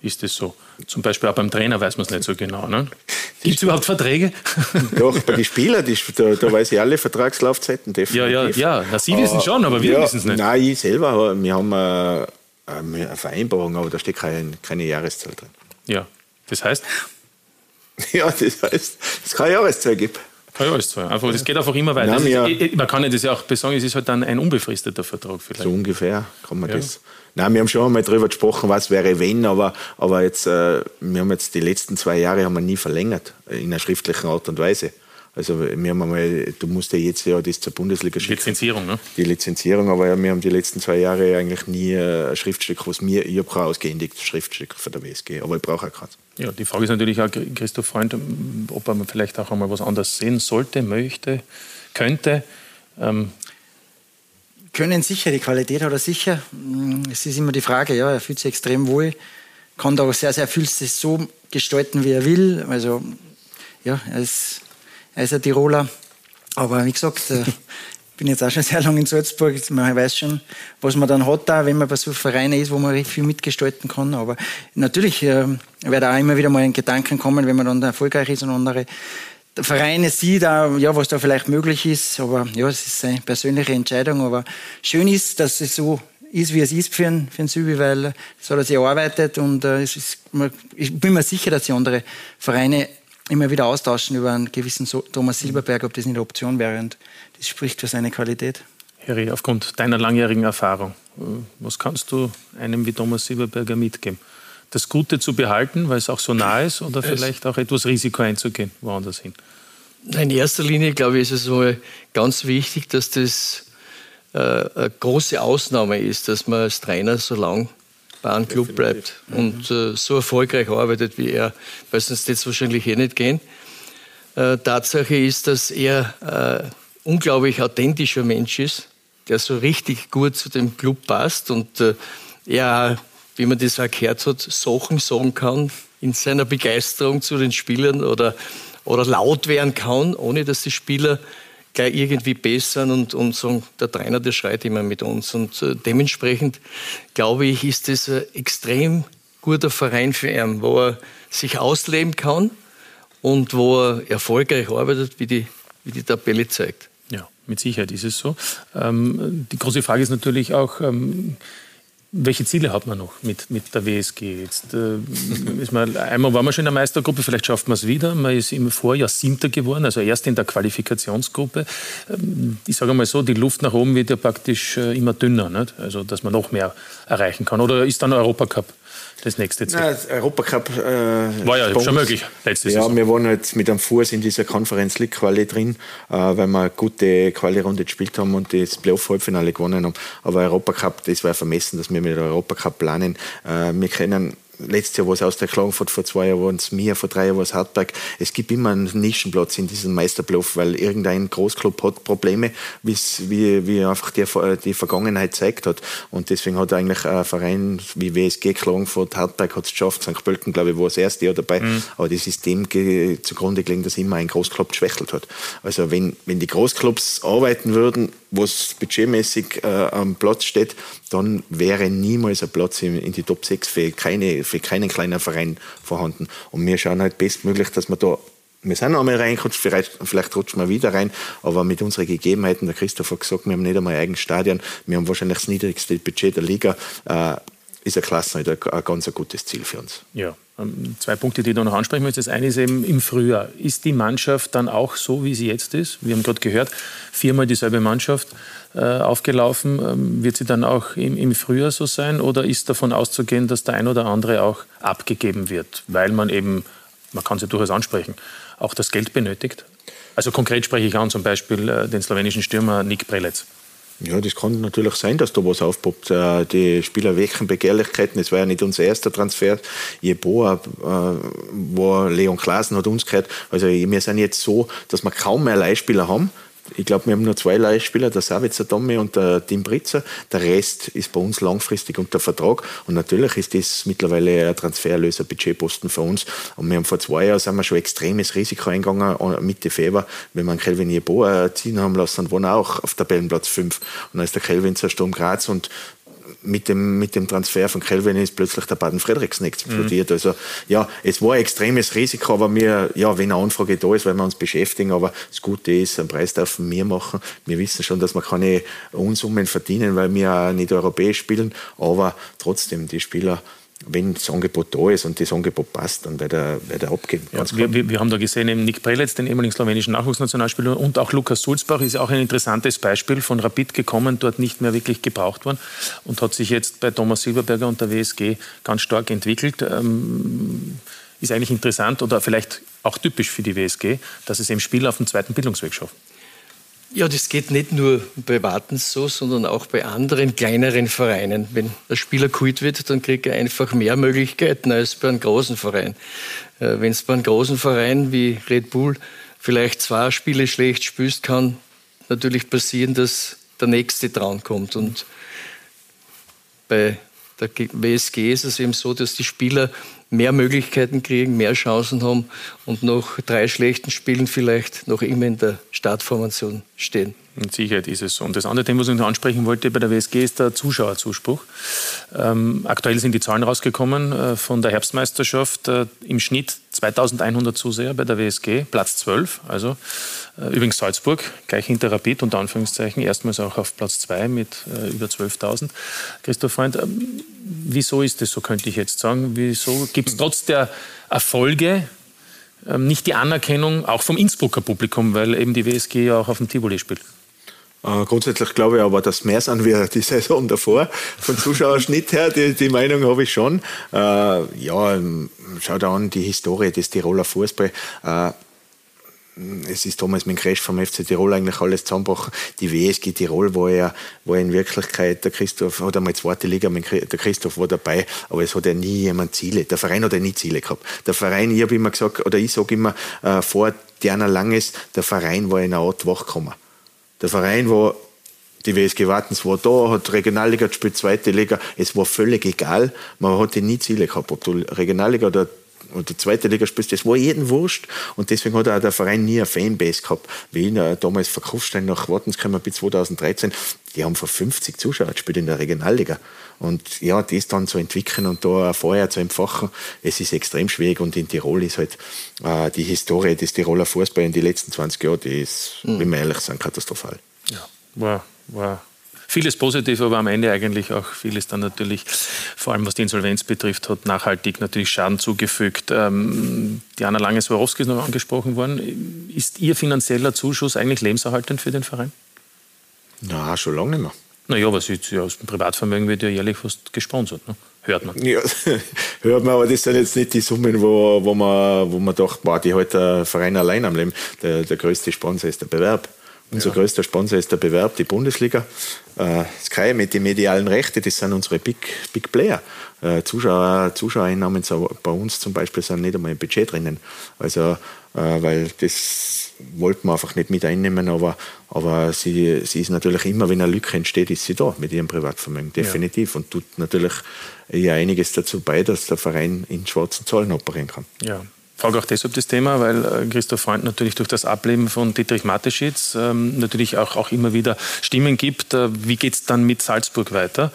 ist es so. Zum Beispiel auch beim Trainer weiß man es nicht so genau. Ne? Gibt es überhaupt Verträge? *laughs*
Doch, bei den Spielern, die, da, da, weiß ich alle Vertragslaufzeiten
definitiv. Ja, ja, ja. Na, Sie wissen schon, aber wir ja, wissen es nicht.
Nein, ich selber, wir haben eine, eine Vereinbarung, aber da steht keine, keine Jahreszahl drin.
Ja, das heißt? *laughs*
Ja, das heißt, dass es keine Jahreszahl gibt.
Ja, ist so. Einfach, das geht einfach immer weiter. Nein, ja, ist, man kann das ja auch sagen, es ist halt dann ein unbefristeter Vertrag
vielleicht. So ungefähr kann man ja. das. Nein, wir haben schon einmal darüber gesprochen, was wäre wenn, aber, aber jetzt, äh, wir haben jetzt die letzten zwei Jahre haben wir nie verlängert, in einer schriftlichen Art und Weise. Also wir haben einmal, du musst ja jetzt ja das zur Bundesliga
schicken. Lizenzierung, ne?
Die Lizenzierung, aber wir haben die letzten zwei Jahre eigentlich nie ein Schriftstück, was mir, ich habe kein ausgehändigtes Schriftstück von der WSG, aber ich brauche auch keins.
Ja, die Frage ist natürlich auch, Christoph Freund, ob er vielleicht auch einmal was anderes sehen sollte, möchte, könnte. Ähm
Können sicher, die Qualität hat er sicher. Es ist immer die Frage, ja, er fühlt sich extrem wohl, kann da auch sehr, sehr viel so gestalten, wie er will. Also, ja, er ist er ist ein Tiroler. Aber wie gesagt, äh, bin jetzt auch schon sehr lange in Salzburg. Man weiß schon, was man dann hat, da, wenn man bei so Vereinen ist, wo man recht viel mitgestalten kann. Aber natürlich äh, wird auch immer wieder mal ein Gedanken kommen, wenn man dann erfolgreich ist und andere Vereine sieht, auch, ja, was da vielleicht möglich ist. Aber ja, es ist eine persönliche Entscheidung. Aber schön ist, dass es so ist, wie es ist für einen, Sübi, weil so hat er sich erarbeitet und äh, ist, ich bin mir sicher, dass die andere Vereine immer wieder austauschen über einen gewissen Thomas Silberberg, ob das nicht eine Option wäre. Und das spricht für seine Qualität.
Harry, aufgrund deiner langjährigen Erfahrung, äh, was kannst du einem wie Thomas Silberberger mitgeben? Das Gute zu behalten, weil es auch so nah ist, oder vielleicht auch etwas Risiko einzugehen, woanders hin?
In erster Linie, glaube ich, ist es so ganz wichtig, dass das äh, eine große Ausnahme ist, dass man als Trainer so lange bei einem Club bleibt und äh, so erfolgreich arbeitet wie er, weil sonst jetzt wahrscheinlich eh nicht gehen. Äh, Tatsache ist, dass er äh, unglaublich authentischer Mensch ist, der so richtig gut zu dem Club passt und äh, er, wie man das auch gehört hat, Sachen sagen kann in seiner Begeisterung zu den Spielern oder, oder laut werden kann, ohne dass die Spieler gleich irgendwie bessern und, und sagen, der Trainer, der schreit immer mit uns. Und äh, dementsprechend, glaube ich, ist das ein extrem guter Verein für ihn, wo er sich ausleben kann und wo er erfolgreich arbeitet, wie die, wie die Tabelle zeigt.
Ja, mit Sicherheit ist es so. Ähm, die große Frage ist natürlich auch, ähm, welche Ziele hat man noch mit, mit der WSG? Jetzt, äh, ist man, einmal waren wir schon in der Meistergruppe, vielleicht schafft man es wieder. Man ist im Vorjahr Siebter geworden, also erst in der Qualifikationsgruppe. Ähm, ich sage mal so, die Luft nach oben wird ja praktisch äh, immer dünner, nicht? also dass man noch mehr erreichen kann. Oder ist dann Europacup das nächste Ziel?
Nein, Europacup äh,
war ja schon möglich
letztes Ja, Saison. wir waren jetzt mit einem Fuß in dieser Conference League Quali drin, äh, weil wir eine gute Quali-Runde gespielt haben und das Playoff-Halbfinale gewonnen haben. Aber Europacup, das war vermessen, dass wir mit Europacup planen. Äh, wir können letztes Jahr war es aus der Klagenfurt, vor zwei Jahren waren es mir, vor drei Jahren war es Hartberg. Es gibt immer einen Nischenplatz in diesem Meisterbluff, weil irgendein Großclub hat Probleme, wie, wie einfach die, die Vergangenheit zeigt hat. Und deswegen hat eigentlich ein Verein wie WSG Klagenfurt, Hartberg hat es geschafft, St. Pölten, glaube ich, war das erste Jahr dabei. Mhm. Aber das ist dem zugrunde gelegen, dass immer ein Großclub geschwächelt hat. Also wenn, wenn die Großclubs arbeiten würden, was budgetmäßig äh, am Platz steht, dann wäre niemals ein Platz in, in die Top 6 für, keine, für keinen kleinen Verein vorhanden. Und wir schauen halt bestmöglich, dass wir da wir sind einmal reingerutscht, vielleicht, vielleicht rutschen wir wieder rein, aber mit unseren Gegebenheiten, der Christoph hat gesagt, wir haben nicht einmal ein eigenes Stadion, wir haben wahrscheinlich das niedrigste Budget der Liga, äh, ist ein Klasse, ein ganz gutes Ziel für uns.
Ja, ähm, zwei Punkte, die du noch ansprechen möchtest. Das eine ist eben im Frühjahr. Ist die Mannschaft dann auch so, wie sie jetzt ist? Wir haben gerade gehört, viermal dieselbe Mannschaft äh, aufgelaufen. Ähm, wird sie dann auch im, im, Frühjahr so sein? Oder ist davon auszugehen, dass der ein oder andere auch abgegeben wird, weil man eben, man kann es ja durchaus ansprechen, auch das Geld benötigt? Also konkret spreche ich an zum Beispiel äh, den slowenischen Stürmer Nick Prelec.
Ja, das kann natürlich sein, dass da was aufpoppt. Äh, die Spieler wecken Begehrlichkeiten. Es war ja nicht unser erster Transfer. Jeboa äh, war Leon Klaasen hat uns gehört. Also wir sind jetzt so, dass wir kaum mehr Leihspieler haben ich glaube, wir haben nur zwei Leihspieler, der Savitzer Tommy und der Tim Britzer. Der Rest ist bei uns langfristig unter Vertrag. Und natürlich ist das mittlerweile ein Transferlöser, Budgetposten für uns. Und wir haben vor zwei Jahren sind wir schon extremes Risiko eingegangen, äh, Mitte Februar, wenn wir einen Kelvin Jeboa ziehen haben lassen, waren auch auf Tabellenplatz 5. Und dann ist der Kelvin zur Sturm Graz und mit dem, mit dem Transfer von Kelvin ist plötzlich der Baden Frederiksen explodiert. Mhm. Also ja, es war ein extremes Risiko, aber wir, ja, wenn eine Anfrage da ist, weil wir uns beschäftigen, aber das Gute ist, einen Preis dürfen wir machen. Wir wissen schon, dass wir keine Unsummen verdienen, weil wir auch nicht europäisch spielen, aber trotzdem, die Spieler wenn das Angebot da ist und das Angebot passt, dann wird er, wird er abgeben.
Ja, wir, wir, haben da gesehen, eben Nick Prelitz, den ehemaligen slowenischen Nachwuchsnationalspieler, und auch Lukas Sulzbach ist auch ein interessantes Beispiel von Rapid gekommen, dort nicht mehr wirklich gebraucht worden und hat sich jetzt bei Thomas Silberberger und der WSG ganz stark entwickelt. Ähm, ist eigentlich interessant oder vielleicht auch typisch für die WSG, dass es eben Spieler auf dem zweiten Bildungsweg schaffen.
Ja, das geht nicht nur bei Wartens so, sondern auch bei anderen kleineren Vereinen. Wenn der Spieler kult wird, dann kriegt er einfach mehr Möglichkeiten als bei einem großen Verein. Äh, Wenn es bei einem großen Verein wie Red Bull vielleicht zwei Spiele schlecht spielst, kann natürlich passieren, dass der nächste dran kommt. Und bei der WSG ist es eben so, dass die Spieler mehr Möglichkeiten kriegen, mehr Chancen haben und nach drei schlechten Spielen vielleicht noch immer in der Startformation stehen.
Mit Sicherheit ist es so. Und das andere Thema, was ich noch ansprechen wollte bei der WSG, ist der Zuschauerzuspruch. Ähm, aktuell sind die Zahlen rausgekommen äh, von der Herbstmeisterschaft. Äh, Im Schnitt 2100 Zuseher bei der WSG, Platz 12. Also äh, übrigens Salzburg, gleich hinter Rapid, unter Anführungszeichen, erstmals auch auf Platz 2 mit äh, über 12.000. Christoph Freund, ähm, wieso ist das so, könnte ich jetzt sagen? Wieso gibt es trotz der Erfolge ähm, nicht die Anerkennung auch vom Innsbrucker Publikum, weil eben die WSG ja auch auf dem Tivoli spielt?
Äh, grundsätzlich glaube ich aber, dass mehr sind wir die *laughs* Saison davor. Von Zuschauerschnitt her, die, die Meinung habe ich schon. Äh, ja, schau da an, die Historie des Tiroler Fußball. Äh, es ist damals mit dem Crash vom FC Tirol eigentlich alles zusammengebrochen. Die WSG Tirol war ja, war in Wirklichkeit, der Christoph, hat einmal zweite Liga, der Christoph war dabei, aber es hat ja nie jemand Ziele. Der Verein hat ja nie Ziele gehabt. Der Verein, ich habe immer gesagt, oder ich sage immer, äh, vor Diana Langes, der Verein war in einer Art wachgekommen. Der Verein war, die WSG Wartens war da, hat Regionalliga gespielt, zweite Liga. Es war völlig egal. Man hatte nie Ziele gehabt, ob du Regionalliga oder oder zweite Liga spielst, das war jedem wurscht. Und deswegen hat auch der Verein nie eine Fanbase gehabt. Wie in, damals Verkaufsstein nach Wartens gekommen bis 2013, die haben vor 50 Zuschauer gespielt in der Regionalliga. Und ja, das dann zu entwickeln und da ein Feuer zu entfachen, es ist extrem schwierig. Und in Tirol ist halt äh, die Historie des Tiroler Fußball in den letzten 20 Jahren, die ist, mhm. wenn wir ehrlich sind, katastrophal.
Ja, war, war Vieles positiv, aber am Ende eigentlich auch vieles dann natürlich, vor allem was die Insolvenz betrifft, hat nachhaltig natürlich Schaden zugefügt. Ähm, Diana Lange-Swarovski ist noch angesprochen worden. Ist Ihr finanzieller Zuschuss eigentlich lebenserhaltend für den Verein?
Na, schon lange nicht mehr.
Naja, aber Sie, aus dem Privatvermögen wird ja jährlich fast gesponsert, ne? hört man.
Ja, *laughs* hört man, aber das sind jetzt nicht die Summen, wo, wo, man, wo man dachte, boah, die hält der Verein allein am Leben. Der, der größte Sponsor ist der Bewerb. Unser ja. größter Sponsor ist der Bewerb, die Bundesliga. Äh, Sky mit den medialen Rechten, das sind unsere Big, Big Player. Äh, Zuschauer, Zuschauereinnahmen bei uns zum Beispiel sind nicht einmal im Budget drinnen. Also, äh, weil das wollten wir einfach nicht mit einnehmen, aber, aber sie, sie ist natürlich immer, wenn eine Lücke entsteht, ist sie da mit ihrem Privatvermögen, definitiv. Ja. Und tut natürlich ja einiges dazu bei, dass der Verein in schwarzen Zahlen operieren kann.
Ja, frage auch deshalb das Thema, weil äh, Christoph Freund natürlich durch das Ableben von Dietrich Mateschitz ähm, natürlich auch, auch immer wieder Stimmen gibt. Äh, wie geht es dann mit Salzburg weiter?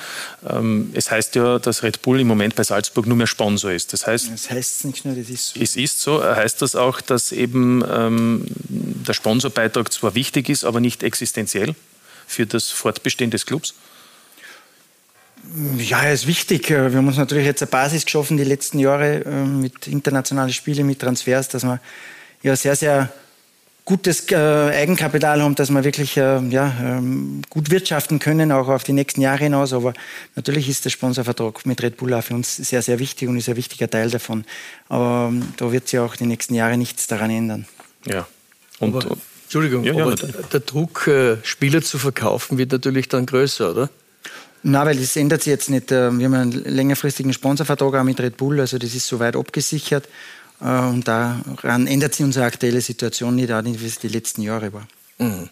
Ähm, es heißt ja, dass Red Bull im Moment bei Salzburg nur mehr Sponsor ist. Das heißt,
das heißt nicht nur, das ist so.
Es ist so. Heißt das auch, dass eben ähm, der Sponsorbeitrag zwar wichtig ist, aber nicht existenziell für das Fortbestehen des Clubs?
Ja, er ist wichtig. Wir haben uns natürlich jetzt eine Basis geschaffen die letzten Jahre ähm, mit internationalen Spielen, mit Transfers, dass wir ja sehr, sehr gutes äh, Eigenkapital haben, dass wir wirklich äh, ja, ähm, gut wirtschaften können, auch auf die nächsten Jahre hinaus. Aber natürlich ist der Sponsorvertrag mit Red Bull auch für uns sehr, sehr wichtig und ist ein wichtiger Teil davon. Aber ähm, da wird sich auch die nächsten Jahre nichts daran ändern.
Ja.
Und, aber, Entschuldigung, ja, ja, aber der Druck, äh, Spieler zu verkaufen, wird natürlich dann größer, oder?
Na, weil das ändert sich jetzt nicht. Äh, wir haben einen längerfristigen Sponsorvertrag auch mit Red Bull, also das ist soweit abgesichert. Äh, und daran ändert sich unsere aktuelle Situation nicht, auch nicht, wie es die letzten Jahre war.
Mhm.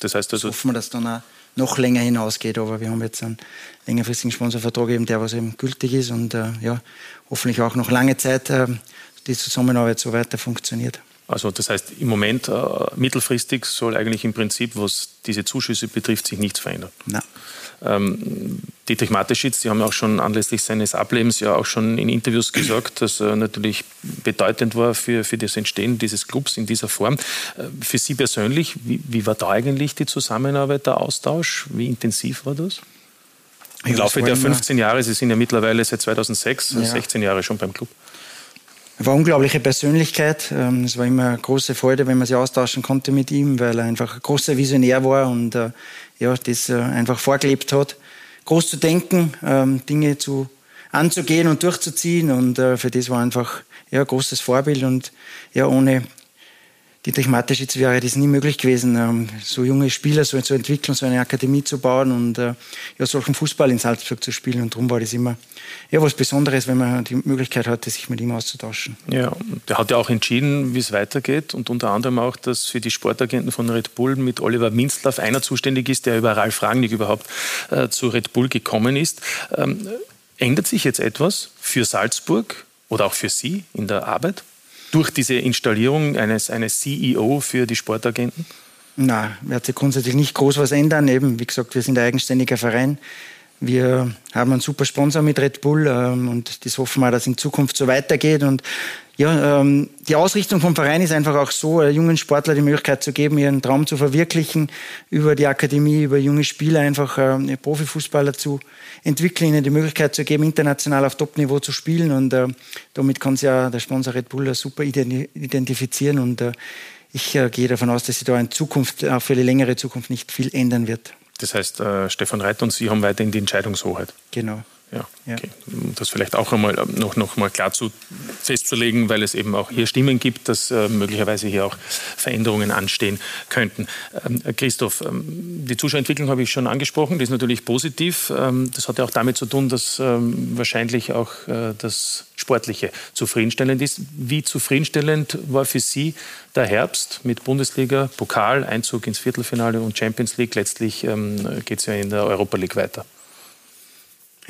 Das heißt also.
Hoffen wir, dass dann auch noch länger hinausgeht, aber wir haben jetzt einen längerfristigen Sponsorvertrag, eben der, was eben gültig ist und äh, ja, hoffentlich auch noch lange Zeit äh, die Zusammenarbeit so weiter funktioniert.
Also das heißt, im Moment äh, mittelfristig soll eigentlich im Prinzip, was diese Zuschüsse betrifft, sich nichts verändern.
Nein.
Ähm, Dietrich Mateschitz, die haben auch schon anlässlich seines Ablebens ja auch schon in Interviews gesagt, dass er natürlich bedeutend war für, für das Entstehen dieses Clubs in dieser Form. Äh, für Sie persönlich, wie, wie war da eigentlich die Zusammenarbeit, der Austausch? Wie intensiv war das? Im Laufe der 15 Jahre, Sie sind ja mittlerweile seit 2006, ja. 16 Jahre schon beim Club.
Er war eine unglaubliche Persönlichkeit. Ähm, es war immer eine große Freude, wenn man sich austauschen konnte mit ihm, weil er einfach ein großer Visionär war und äh, ja, das äh, einfach vorgelebt hat. Groß zu denken, ähm, Dinge zu, anzugehen und durchzuziehen und äh, für das war einfach ja, ein großes Vorbild und ja, ohne Dietrich Mateschitz wäre das nie möglich gewesen, ähm, so junge Spieler so zu entwickeln, so eine Akademie zu bauen und äh, ja, solchen Fußball in Salzburg zu spielen. Und darum war das immer ja, was Besonderes, wenn man die Möglichkeit hatte, sich mit ihm auszutauschen.
Ja, der hat ja auch entschieden, wie es weitergeht und unter anderem auch, dass für die Sportagenten von Red Bull mit Oliver Minzlaff einer zuständig ist, der über Ralf Rangnick überhaupt äh, zu Red Bull gekommen ist. Ähm, ändert sich jetzt etwas für Salzburg oder auch für Sie in der Arbeit? Durch diese Installierung eines, eines CEO für die Sportagenten?
Na, wird sich grundsätzlich nicht groß was ändern. Eben, wie gesagt, wir sind ein eigenständiger Verein. Wir haben einen super Sponsor mit Red Bull ähm, und das hoffen wir, dass in Zukunft so weitergeht. Und ja, ähm, die Ausrichtung vom Verein ist einfach auch so, jungen Sportler die Möglichkeit zu geben, ihren Traum zu verwirklichen, über die Akademie, über junge Spieler einfach äh, Profifußballer zu entwickeln, ihnen die Möglichkeit zu geben, international auf Top-Niveau zu spielen. Und äh, damit kann sich ja der Sponsor Red Bull super identifizieren. Und äh, ich äh, gehe davon aus, dass sich da in Zukunft, auch für die längere Zukunft, nicht viel ändern wird.
Das heißt, äh, Stefan Reit und Sie haben weiterhin die Entscheidungshoheit.
Genau.
Ja, okay. Das vielleicht auch einmal äh, noch, noch mal klar zu, festzulegen, weil es eben auch hier Stimmen gibt, dass äh, möglicherweise hier auch Veränderungen anstehen könnten. Ähm, Christoph, ähm, die Zuschauerentwicklung habe ich schon angesprochen, die ist natürlich positiv. Ähm, das hat ja auch damit zu tun, dass ähm, wahrscheinlich auch äh, das Sportliche zufriedenstellend ist. Wie zufriedenstellend war für Sie der Herbst mit Bundesliga, Pokal, Einzug ins Viertelfinale und Champions League? Letztlich ähm, geht es ja in der Europa League weiter.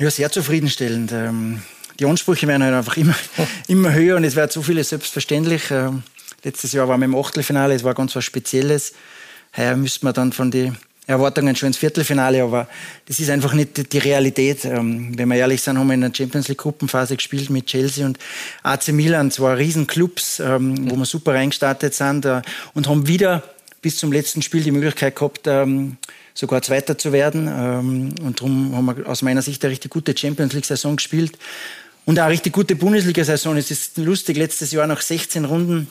Ja, sehr zufriedenstellend. Ähm, die Ansprüche werden halt einfach immer, *laughs* immer höher und es wird so vieles selbstverständlich. Ähm, letztes Jahr waren wir im Achtelfinale, es war ganz was Spezielles. Heuer müsste man dann von den Erwartungen schon ins Viertelfinale, aber das ist einfach nicht die Realität. Ähm, wenn wir ehrlich sind, haben wir in der Champions League Gruppenphase gespielt mit Chelsea und AC Milan, zwei Riesenclubs, wo wir super reingestartet sind äh, und haben wieder bis zum letzten Spiel die Möglichkeit gehabt, sogar Zweiter zu werden. Ähm, und darum haben wir aus meiner Sicht eine richtig gute Champions League-Saison gespielt. Und auch eine richtig gute Bundesliga-Saison. Es ist lustig, letztes Jahr nach 16 Runden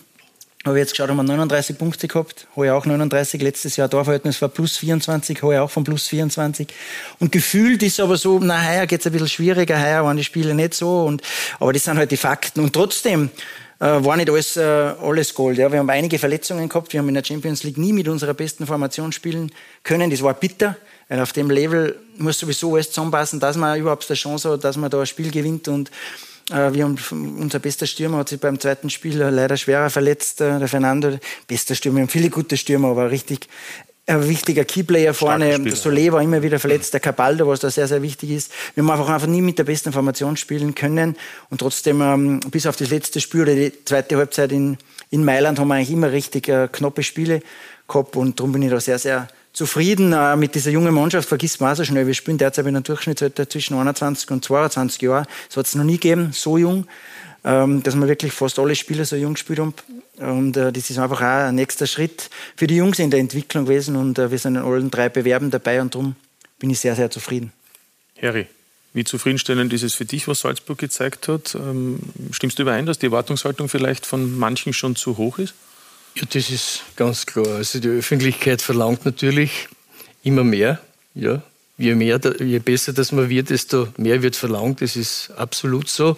habe ich jetzt geschaut, haben wir 39 Punkte gehabt, ich auch 39. Letztes Jahr Torverhältnis war plus 24, habe ich auch von plus 24. Und gefühlt ist aber so, na, heuer geht es ein bisschen schwieriger, heuer waren die Spiele nicht so. Und, aber das sind halt die Fakten. Und trotzdem war nicht alles, äh, alles Gold. Ja. Wir haben einige Verletzungen gehabt. Wir haben in der Champions League nie mit unserer besten Formation spielen können. Das war bitter. Weil auf dem Level muss sowieso alles zusammenpassen, dass man überhaupt eine Chance hat, dass man da ein Spiel gewinnt. Und äh, wir haben, unser bester Stürmer hat sich beim zweiten Spiel leider schwerer verletzt, äh, der Fernando. Bester Stürmer, wir haben viele gute Stürmer, aber richtig ein wichtiger Keyplayer vorne. Der Solé war immer wieder verletzt, der Cabaldo, was da sehr, sehr wichtig ist. Wir haben einfach, einfach nie mit der besten Formation spielen können und trotzdem ähm, bis auf das letzte Spiel oder die zweite Halbzeit in, in Mailand haben wir eigentlich immer richtig äh, knappe Spiele gehabt und darum bin ich da sehr, sehr zufrieden äh, mit dieser jungen Mannschaft. Vergisst man auch so schnell. Wir spielen derzeit in einem Durchschnittsalter zwischen 21 und 22 Jahren. Das hat es noch nie gegeben, so jung, ähm, dass man wirklich fast alle Spieler so jung gespielt haben. Und äh, das ist einfach auch ein nächster Schritt für die Jungs in der Entwicklung gewesen. Und äh, wir sind in allen drei Bewerben dabei und darum bin ich sehr, sehr zufrieden.
Harry, wie zufriedenstellend ist es für dich, was Salzburg gezeigt hat? Ähm, stimmst du überein, dass die Erwartungshaltung vielleicht von manchen schon zu hoch ist?
Ja, das ist ganz klar. Also die Öffentlichkeit verlangt natürlich immer mehr. Ja, je mehr, je besser das man wird, desto mehr wird verlangt. Das ist absolut so.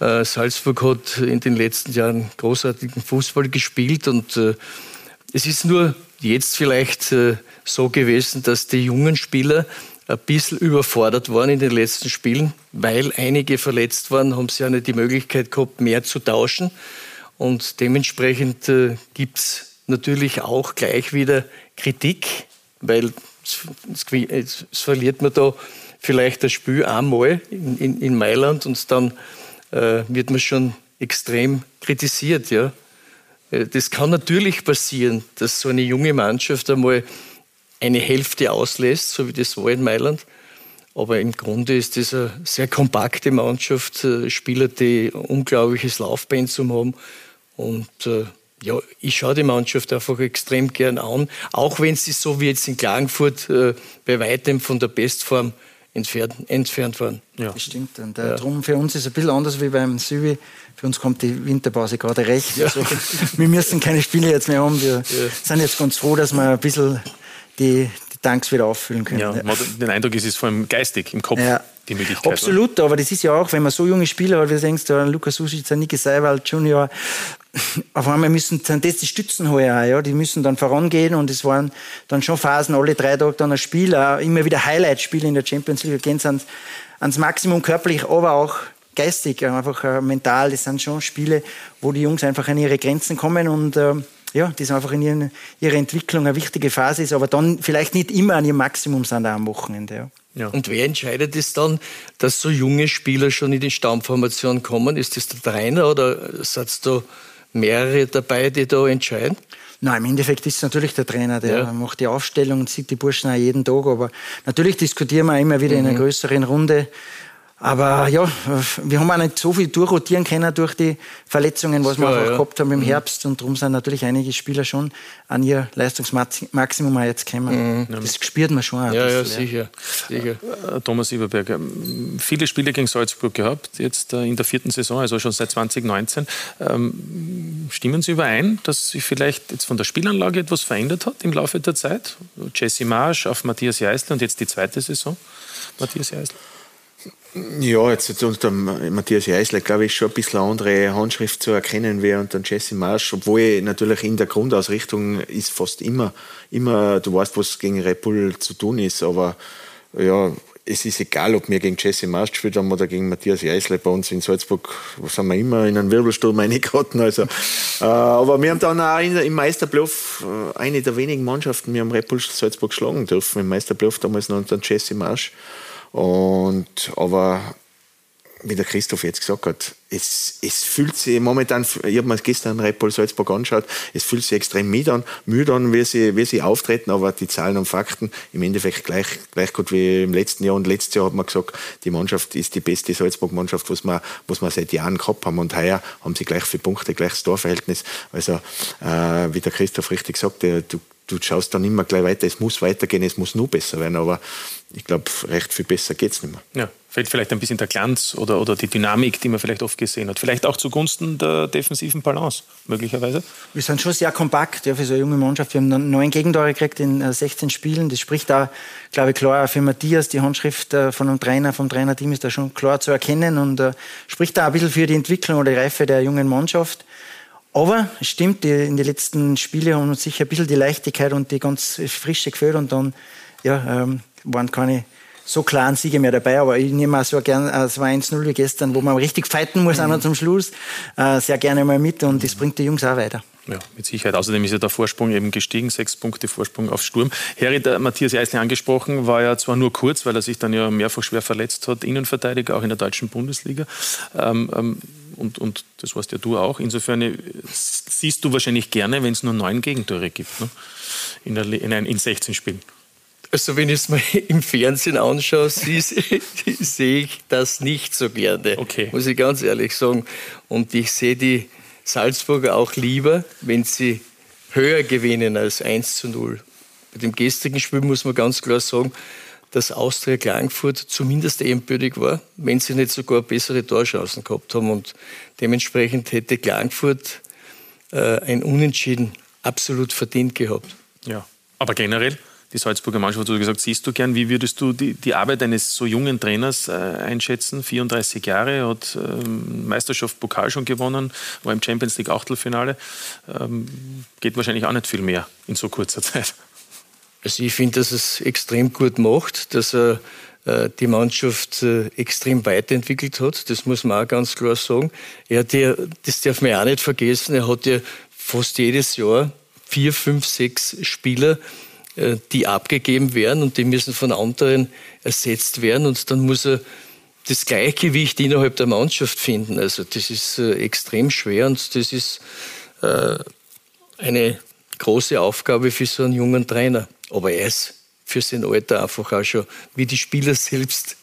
Äh, Salzburg hat in den letzten Jahren großartigen Fußball gespielt und äh, es ist nur jetzt vielleicht äh, so gewesen, dass die jungen Spieler ein bisschen überfordert waren in den letzten Spielen, weil einige verletzt waren, haben sie ja nicht die Möglichkeit gehabt, mehr zu tauschen. Und dementsprechend äh, gibt es natürlich auch gleich wieder Kritik, weil es verliert man da vielleicht das Spiel einmal in, in, in Mailand und dann wird man schon extrem kritisiert. Ja? Äh, das kann natürlich passieren, dass so eine junge Mannschaft einmal eine Hälfte auslässt, so wie das war in Mailand. Aber im Grunde ist das eine sehr kompakte Mannschaft, äh, Spieler, die unglaubliches Laufpensum haben. Und äh, ja, ich schaue die Mannschaft einfach extrem gern an, auch wenn sie so wie jetzt in Klagenfurt äh, bei weitem von der Bestform entfernt, entfernt waren.
Ja. Das stimmt. Und äh, ja. darum für uns ist es ein bisschen anders wie beim Süvi. Für uns kommt die Winterpause gerade recht. Ja. Also, wir müssen keine Spiele jetzt mehr haben. Wir sind jetzt ganz froh, dass wir ein bisschen die, die Tanks wieder auffüllen können. Ja,
den Eindruck ist es vor allem geistig im Kopf. Ja. Die Möglichkeit,
Absolut, oder? aber das ist ja auch, wenn man so junge Spieler hat, wie du denkst, der Lukas Usic, Niki Seiwald Junior, auf einmal müssen sind das die Stützen heuer, ja, die müssen dann vorangehen und es waren dann schon Phasen, alle drei Tage dann ein Spiel, auch immer wieder Highlight-Spiele in der Champions League, gehen ans, ans Maximum körperlich, aber auch geistig, einfach äh, mental, das sind schon Spiele, wo die Jungs einfach an ihre Grenzen kommen und äh, ja, das einfach in ihren, ihrer Entwicklung eine wichtige Phase ist, aber dann vielleicht nicht immer an ihrem Maximum sind am Wochenende. Ja.
Ja. Und wer entscheidet es dann, dass so junge Spieler schon in die Stammformation kommen? Ist das der Trainer oder sind da mehrere dabei, die da entscheiden?
Nein, im Endeffekt ist es natürlich der Trainer, der ja. macht die Aufstellung und sieht die Burschen auch jeden Tag. Aber natürlich diskutieren wir immer wieder mhm. in einer mhm. größeren Runde, aber ja, wir haben auch nicht so viel durchrotieren können durch die Verletzungen, was wir einfach ja. gehabt haben im mhm. Herbst. Und darum sind natürlich einige Spieler schon an ihr Leistungsmaximum jetzt gekommen. Mhm. Das spürt man schon.
ja, bisschen, ja, sicher. sicher. Äh, Thomas Iberberger, viele Spiele gegen Salzburg gehabt, jetzt äh, in der vierten Saison, also schon seit 2019. Ähm, stimmen Sie überein, dass sich vielleicht jetzt von der Spielanlage etwas verändert hat im Laufe der Zeit? Jesse Marsch auf Matthias Jeißler und jetzt die zweite Saison, Matthias Jeißler?
Ja, jetzt unter Matthias Jeißler, glaube ich, schon ein bisschen andere Handschrift zu erkennen wie unter Jesse Marsch, obwohl natürlich in der Grundausrichtung ist fast immer, immer, du weißt, was gegen Red Bull zu tun ist, aber ja, es ist egal, ob wir gegen Jesse Marsch gespielt haben oder gegen Matthias Jeißle. Bei uns in Salzburg sind wir immer in einen Wirbelsturm reingeraten. Also, äh, aber wir haben dann auch in, im Meisterplayoff äh, eine der wenigen Mannschaften, wir haben Red Bull Salzburg schlagen dürfen. Im Meisterplayoff damals noch unter Jesse Marsch. Und, aber wie der Christoph jetzt gesagt hat, es, es fühlt sich momentan, ich habe mir gestern Bull Salzburg angeschaut, es fühlt sich extrem müde an, müde an wie, sie, wie sie auftreten, aber die Zahlen und Fakten im Endeffekt gleich, gleich gut wie im letzten Jahr. Und letztes Jahr hat man gesagt, die Mannschaft ist die beste Salzburg-Mannschaft, was wir, was wir seit Jahren gehabt haben. Und heuer haben sie gleich für Punkte, gleiches Torverhältnis. Also, äh, wie der Christoph richtig sagte, du, du schaust dann immer gleich weiter, es muss weitergehen, es muss nur besser werden, aber ich glaube, recht viel besser geht es nicht mehr.
Ja, fehlt vielleicht ein bisschen der Glanz oder, oder die Dynamik, die man vielleicht oft gesehen hat. Vielleicht auch zugunsten der defensiven Balance, möglicherweise.
Wir sind schon sehr kompakt ja, für so eine junge Mannschaft. Wir haben neun Gegentore gekriegt in 16 äh, Spielen. Das spricht da, glaube ich, klar für Matthias. Die Handschrift äh, von einem Trainer, vom Trainerteam ist da schon klar zu erkennen und äh, spricht da ein bisschen für die Entwicklung oder die Reife der jungen Mannschaft. Aber es stimmt, in den letzten Spielen haben uns sicher ein bisschen die Leichtigkeit und die ganz frische gefällt und dann ja, ähm, waren keine so klaren Siege mehr dabei, aber ich nehme auch so gern, äh, es war 1-0 wie gestern, wo man richtig fighten muss, mhm. auch noch zum Schluss, äh, sehr gerne mal mit und das bringt die Jungs auch weiter.
Ja, mit Sicherheit. Außerdem ist ja der Vorsprung eben gestiegen, sechs Punkte Vorsprung auf Sturm. Harry, der Matthias Eisle angesprochen, war ja zwar nur kurz, weil er sich dann ja mehrfach schwer verletzt hat, Innenverteidiger, auch in der deutschen Bundesliga. Ähm, ähm, und, und das weißt ja du auch. Insofern äh, siehst du wahrscheinlich gerne, wenn es nur neun Gegentore gibt ne? in, der, in, ein, in 16 Spielen.
Also wenn ich es mal *laughs* im Fernsehen anschaue, *laughs* sehe ich das nicht so gerne, okay. muss ich ganz ehrlich sagen. Und ich sehe die Salzburger auch lieber, wenn sie höher gewinnen als 1 zu 0. Bei dem gestrigen Spiel muss man ganz klar sagen, dass Austria Klagenfurt zumindest ebenbürtig war, wenn sie nicht sogar bessere Torchancen gehabt haben. Und dementsprechend hätte Klagenfurt äh, ein Unentschieden absolut verdient gehabt.
Ja, aber generell, die Salzburger Mannschaft, du gesagt, siehst du gern, wie würdest du die, die Arbeit eines so jungen Trainers äh, einschätzen? 34 Jahre, hat ähm, Meisterschaft Pokal schon gewonnen, war im Champions League Achtelfinale. Ähm, geht wahrscheinlich auch nicht viel mehr in so kurzer *laughs* Zeit.
Also ich finde, dass es extrem gut macht, dass er äh, die Mannschaft äh, extrem weiterentwickelt hat. Das muss man auch ganz klar sagen. Er hat ja, das darf man auch nicht vergessen, er hat ja fast jedes Jahr vier, fünf, sechs Spieler, äh, die abgegeben werden und die müssen von anderen ersetzt werden und dann muss er das Gleichgewicht innerhalb der Mannschaft finden. Also das ist extrem schwer und das ist eine große Aufgabe für so einen jungen Trainer. Aber er ist für sein Alter einfach auch schon, wie die Spieler *laughs* selbst,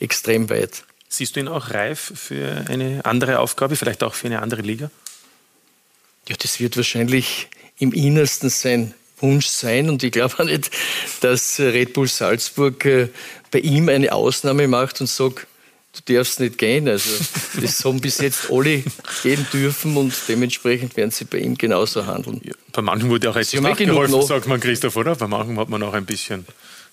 extrem weit.
Siehst du ihn auch reif für eine andere Aufgabe, vielleicht auch für eine andere Liga?
Ja, das wird wahrscheinlich im Innersten sein Wunsch sein. Und ich glaube auch nicht, dass Red Bull Salzburg äh, bei ihm eine Ausnahme macht und sagt, du darfst nicht gehen. Also das haben bis jetzt alle gehen dürfen und dementsprechend werden sie bei ihm genauso handeln. Ja,
bei manchen wurde auch etwas nachgeholfen, sagt man Christoph, oder? Bei manchen hat man auch ein bisschen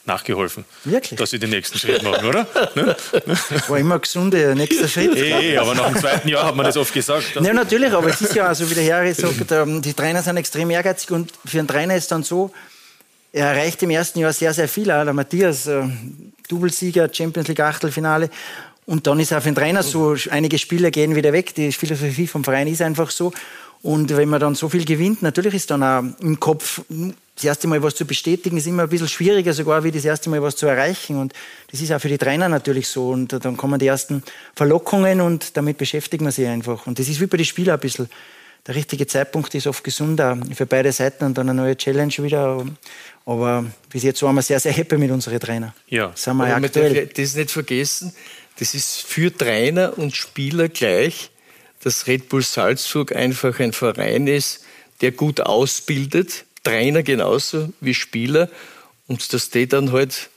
nachgeholfen. Wirklich? Dass sie den nächsten Schritt machen, oder? ne? *laughs*
War immer gesunde nächster Schritt.
Hey, *laughs* aber nach dem zweiten Jahr hat man das oft gesagt.
Ja, natürlich, aber es ist ja, also wie der Herr sagt, ähm, die Trainer sind extrem ehrgeizig und für einen Trainer ist dann so, er erreicht im ersten Jahr sehr, sehr viel. Der Matthias, äh, Doublesieger, Champions League Achtelfinale. Und dann ist auch für den Trainer so, einige Spieler gehen wieder weg. Die Philosophie vom Verein ist einfach so. Und wenn man dann so viel gewinnt, natürlich ist dann auch im Kopf, das erste Mal was zu bestätigen, ist immer ein bisschen schwieriger, sogar wie das erste Mal was zu erreichen. Und das ist auch für die Trainer natürlich so. Und dann kommen die ersten Verlockungen und damit beschäftigt man sich einfach. Und das ist wie bei den Spielern ein bisschen. Der richtige Zeitpunkt ist oft gesunder für beide Seiten und dann eine neue Challenge wieder. Aber bis jetzt waren wir sehr, sehr happy mit unseren Trainern.
Ja, das haben wir Aber aktuell. Das nicht vergessen das ist für Trainer und Spieler gleich, dass Red Bull Salzburg einfach ein Verein ist, der gut ausbildet, Trainer genauso wie Spieler, und dass die dann halt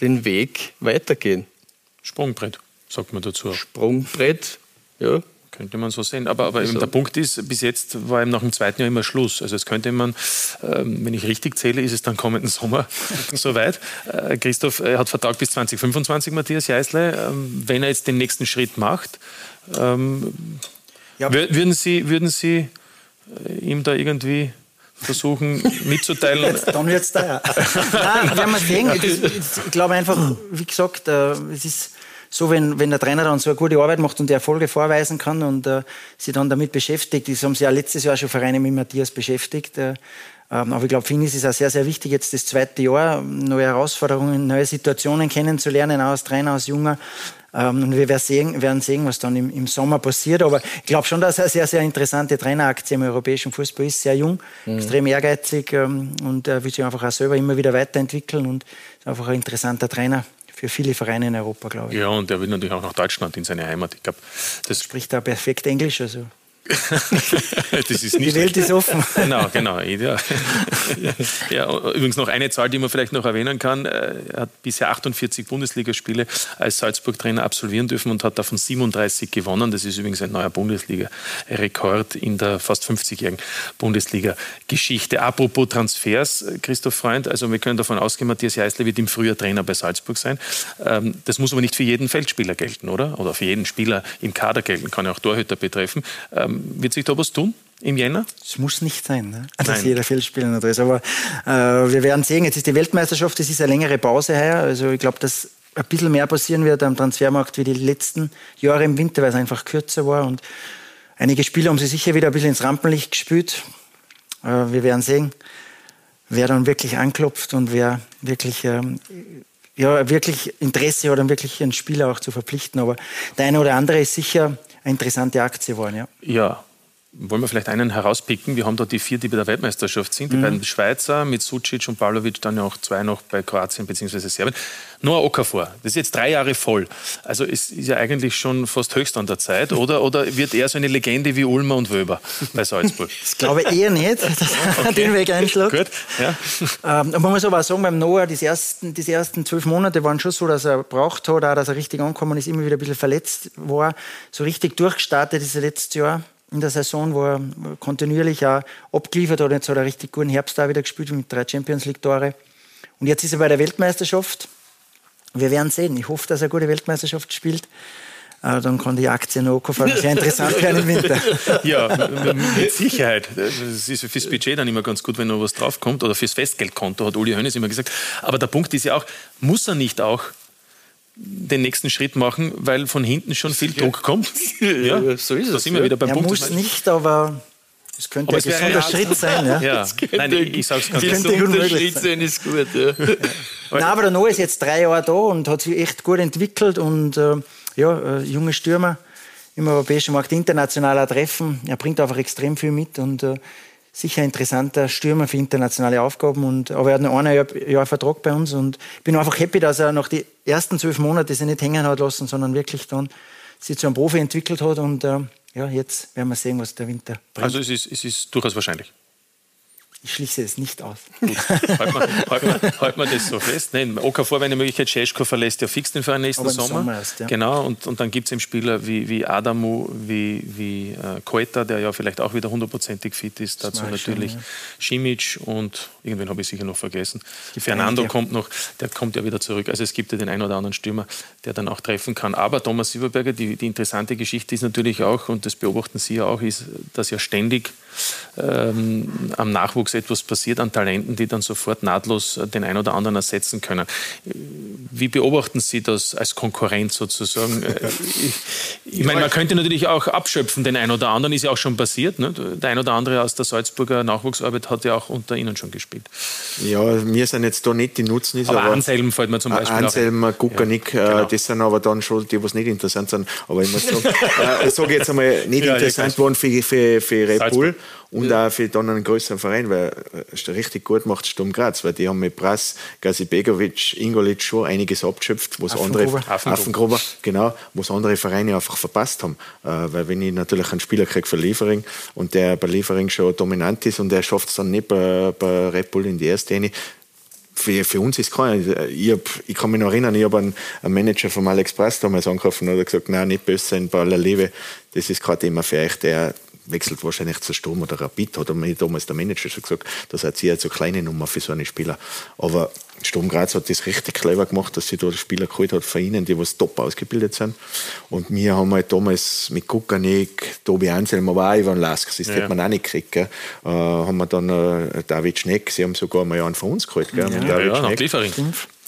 den Weg weitergehen.
Sprungbrett, sagt man dazu.
Sprungbrett, ja.
Könnte man so sehen. Aber, aber also. der Punkt ist, bis jetzt war eben nach dem zweiten Jahr immer Schluss. Also es könnte man, ähm, wenn ich richtig zähle, ist es dann kommenden Sommer *laughs* soweit. Äh, Christoph er hat Vertrag bis 2025, Matthias Jeißle. Ähm, wenn er jetzt den nächsten Schritt macht, ähm, ja. würden Sie, würden Sie äh, ihm da irgendwie versuchen *laughs* mitzuteilen.
Jetzt, dann wird es teuer. *laughs* Nein, werden wir sehen. Ich, ich glaube einfach, wie gesagt, äh, es ist so, wenn, wenn der Trainer dann so eine gute Arbeit macht und die Erfolge vorweisen kann und äh, sich dann damit beschäftigt, das haben sie ja letztes Jahr schon Vereine mit Matthias beschäftigt. Äh, ähm, aber ich glaube, für ihn ist es auch sehr, sehr wichtig, jetzt das zweite Jahr, neue Herausforderungen, neue Situationen kennenzulernen, auch als Trainer, als Junger. Ähm, und wir werden sehen, was dann im, Sommer passiert. Aber ich glaube schon, dass er eine sehr, sehr interessante Traineraktie im europäischen Fußball ist. Sehr jung, mhm. extrem ehrgeizig ähm, und will sich einfach auch selber immer wieder weiterentwickeln und ist einfach ein interessanter Trainer für viele Vereine in Europa, glaube ich.
Ja, und er will natürlich auch nach Deutschland in seine Heimat. Ich glaube,
das spricht da perfekt Englisch. Also. *laughs*
das ist nicht
Die Welt ist offen. *laughs*
Genau, genau. Ja. ja, übrigens noch eine Zahl, die man vielleicht noch erwähnen kann. Er hat bisher 48 Bundesligaspiele als Salzburg-Trainer absolvieren dürfen und hat davon 37 gewonnen. Das ist übrigens ein neuer Bundesliga-Rekord in der fast 50-jährigen Bundesliga-Geschichte. Apropos Transfers, Christoph Freund, also wir können davon ausgehen, Matthias Jeißler wird im Frühjahr Trainer bei Salzburg sein. Ähm, das muss aber nicht für jeden Feldspieler gelten, oder? Oder für jeden Spieler im Kader gelten, kann ja auch Torhüter betreffen. Wird sich da was tun? Im Jänner?
Es muss nicht sein, ne? dass Nein. jeder Feldspieler noch da ist. Aber äh, wir werden sehen. Jetzt ist die Weltmeisterschaft, das ist eine längere Pause heuer. Also ich glaube, dass ein bisschen mehr passieren wird am Transfermarkt wie die letzten Jahre im Winter, weil es einfach kürzer war. Und einige Spieler haben sich sicher wieder ein bisschen ins Rampenlicht gespült. Äh, wir werden sehen, wer dann wirklich anklopft und wer wirklich, ähm, ja, wirklich Interesse hat, um wirklich einen Spieler auch zu verpflichten. Aber der eine oder andere ist sicher interessante Aktie geworden. Ja.
ja, wollen wir vielleicht einen herauspicken? Wir haben da die vier, die bei der Weltmeisterschaft sind. Die mhm. beiden Schweizer mit Sucic und Pavlovic, dann ja auch zwei noch bei Kroatien bzw. Serbien. Noah Okafor, das ist jetzt drei Jahre voll. Also es ist ja eigentlich schon fast höchst an der Zeit. Oder, oder wird er so eine Legende wie Ulmer und Wöber bei Salzburg? *laughs*
Ich glaube eher nicht, dass er *laughs* okay. den Weg einschlägt. Gut, ja. Ähm, man muss aber auch sagen, beim Noah, die ersten, die ersten zwölf Monate waren schon so, dass er braucht hat, auch, dass er richtig angekommen ist, immer wieder ein bisschen verletzt war. So richtig durchgestartet ist er letztes Jahr in der Saison, wo er kontinuierlich auch abgeliefert hat. Jetzt hat er einen richtig guten Herbst da wieder gespielt mit drei Champions League-Tore. Und jetzt ist er bei der Weltmeisterschaft. Wir werden sehen. Ich hoffe, dass er eine gute Weltmeisterschaft spielt. Äh, dann kann die Aktie noch sehr interessant werden im *laughs* Winter.
Ja, mit Sicherheit. Das ist fürs Budget dann immer ganz gut, wenn noch was draufkommt. Oder fürs Festgeldkonto, hat Uli Hoeneß immer gesagt. Aber der Punkt ist ja auch, muss er nicht auch den nächsten Schritt machen, weil von hinten schon viel Druck kommt. *laughs*
Ja, so ist es. Da sind wir wieder beim er Punkt. muss nicht, aber es könnte aber ein gesunder Schritt sein. Ja. *laughs* ja.
Nein, ich, ich sag's ganz
könnte ein Schritt sein, ist gut. Ja. *laughs* Nein, aber der Noah ist jetzt drei Jahre da und hat sich echt gut entwickelt und äh, ja, äh, junge Stürmer im europäischen Markt internationaler Treffen. Er bringt einfach extrem viel mit und äh, sicher ein interessanter Stürmer für internationale Aufgaben. Und, aber er hat noch ein Jahr, Jahr Vertrag bei uns und ich bin einfach happy, dass er nach die ersten zwölf Monate sich nicht hängen hat lassen, sondern wirklich dann sich zu einem Profi entwickelt hat. Und äh, ja, jetzt werden wir sehen, was der Winter
bringt. Also es ist, es ist durchaus wahrscheinlich.
Ich schließe es nicht aus. *laughs*
Gut, halt man, halt halt man das so fest. Nein, Okafor, wenn eine Möglichkeit, Cesko verlässt ja fix den Verein nächsten Sommer. Sommer erst, ja. Genau, und, und dann gibt es eben Spieler wie, wie Adamu, wie, wie äh, Koeta, der ja vielleicht auch wieder hundertprozentig fit ist. Dazu natürlich schon, ja. Schimic und irgendwen habe ich sicher noch vergessen. Fernando einige. kommt noch, der kommt ja wieder zurück. Also es gibt ja den einen oder anderen Stürmer, der dann auch treffen kann. Aber Thomas Silberberger, die, die interessante Geschichte ist natürlich auch, und das beobachten Sie ja auch, ist, dass ja ständig ähm, am Nachwuchs etwas passiert an Talenten, die dann sofort nahtlos den einen oder anderen ersetzen können. Wie beobachten Sie das als Konkurrent sozusagen? *laughs* Äh, ich, ich meine, man könnte natürlich auch abschöpfen, den einen oder anderen, ist ja auch schon passiert. Ne? Der ein oder andere aus der Salzburger Nachwuchsarbeit hat ja auch unter Ihnen schon gespielt.
Ja, wir sind jetzt da nicht die Nutznießer.
Aber, aber Anselm fällt mir zum Beispiel
Anselm, Guckernick, ja, genau. das sind aber dann schon die, was nicht interessant sind. Aber ich muss sagen, *laughs* äh, ich sage jetzt einmal, nicht ja, interessant worden für, für, für Red Bull und ja. auch für dann einen größeren Verein, weil es richtig gut macht Sturm Graz, weil die haben mit Brass, Gazibegovic, Ingolic schon einiges abgeschöpft, was andere Affengruber, genau, was andere Vereine einfach verpasst haben. Äh, weil wenn ich natürlich einen Spieler kriege für Liefering und der bei Liefering schon dominant ist und der schafft es dann nicht bei, bei Red Bull in die erste Linie, für, für uns ist kein. Ich, hab, ich kann mich noch erinnern, ich habe einen, einen, Manager vom Alex damals angerufen und hat gesagt, nein, nicht böse sein bei La Liebe, das ist kein Thema für euch. Der, wechselt wahrscheinlich zu Sturm oder Rapid, hat mir damals der Manager schon gesagt, das hat sie jetzt so kleine Nummer für so einen Spieler. Aber Sturm Graz hat das richtig clever gemacht, dass sie da Spieler geholt hat von ihnen, die was top ausgebildet sind. Und wir haben halt damals mit Kukanik, Tobi Anselm, aber auch Ivan Lask, das ja. hätte man auch nicht gekriegt, gell? Äh, haben wir dann äh, David Schneck, sie haben sogar mal einen von uns geholt. Gell? Ja,
David ja, Schneck.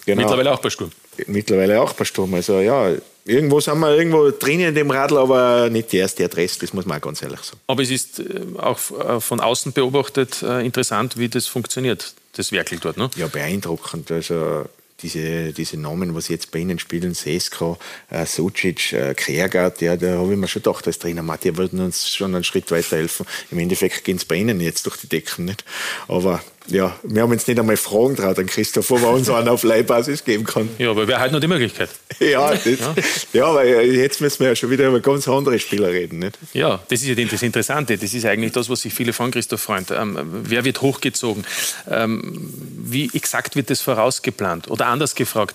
Genau. Mittlerweile auch bei Sturm.
Mittlerweile auch bei Sturm. Also ja, Irgendwo sind wir irgendwo drin in dem Radl, aber nicht die erste Adresse, das muss man auch ganz ehrlich sagen.
Aber es ist äh, auch äh, von außen beobachtet äh, interessant, wie das funktioniert, das Werkel dort, ne?
Ja, beeindruckend. Also diese, diese Namen, was jetzt bei Ihnen spielen, Sesko, äh, Sucic, äh, Kiergaard, ja, da habe ich mir schon gedacht als Trainer, die würden uns schon einen Schritt weiter helfen. Im Endeffekt gehen es bei Ihnen jetzt durch die Decken nicht. Aber ja, wir haben uns nicht einmal Fragen traut an Christoph, ob er uns einen auf Leihbasis geben kann.
Ja, aber wir halten noch die Möglichkeit. *laughs*
Ja, das, ja. ja, weil jetzt müssen wir ja schon wieder über ganz andere Spieler reden. Nicht?
Ja, das ist ja das Interessante. Das ist eigentlich das, was sich viele von Christoph freuen. Ähm, wer wird hochgezogen? Ähm, wie exakt wird das vorausgeplant? Oder anders gefragt,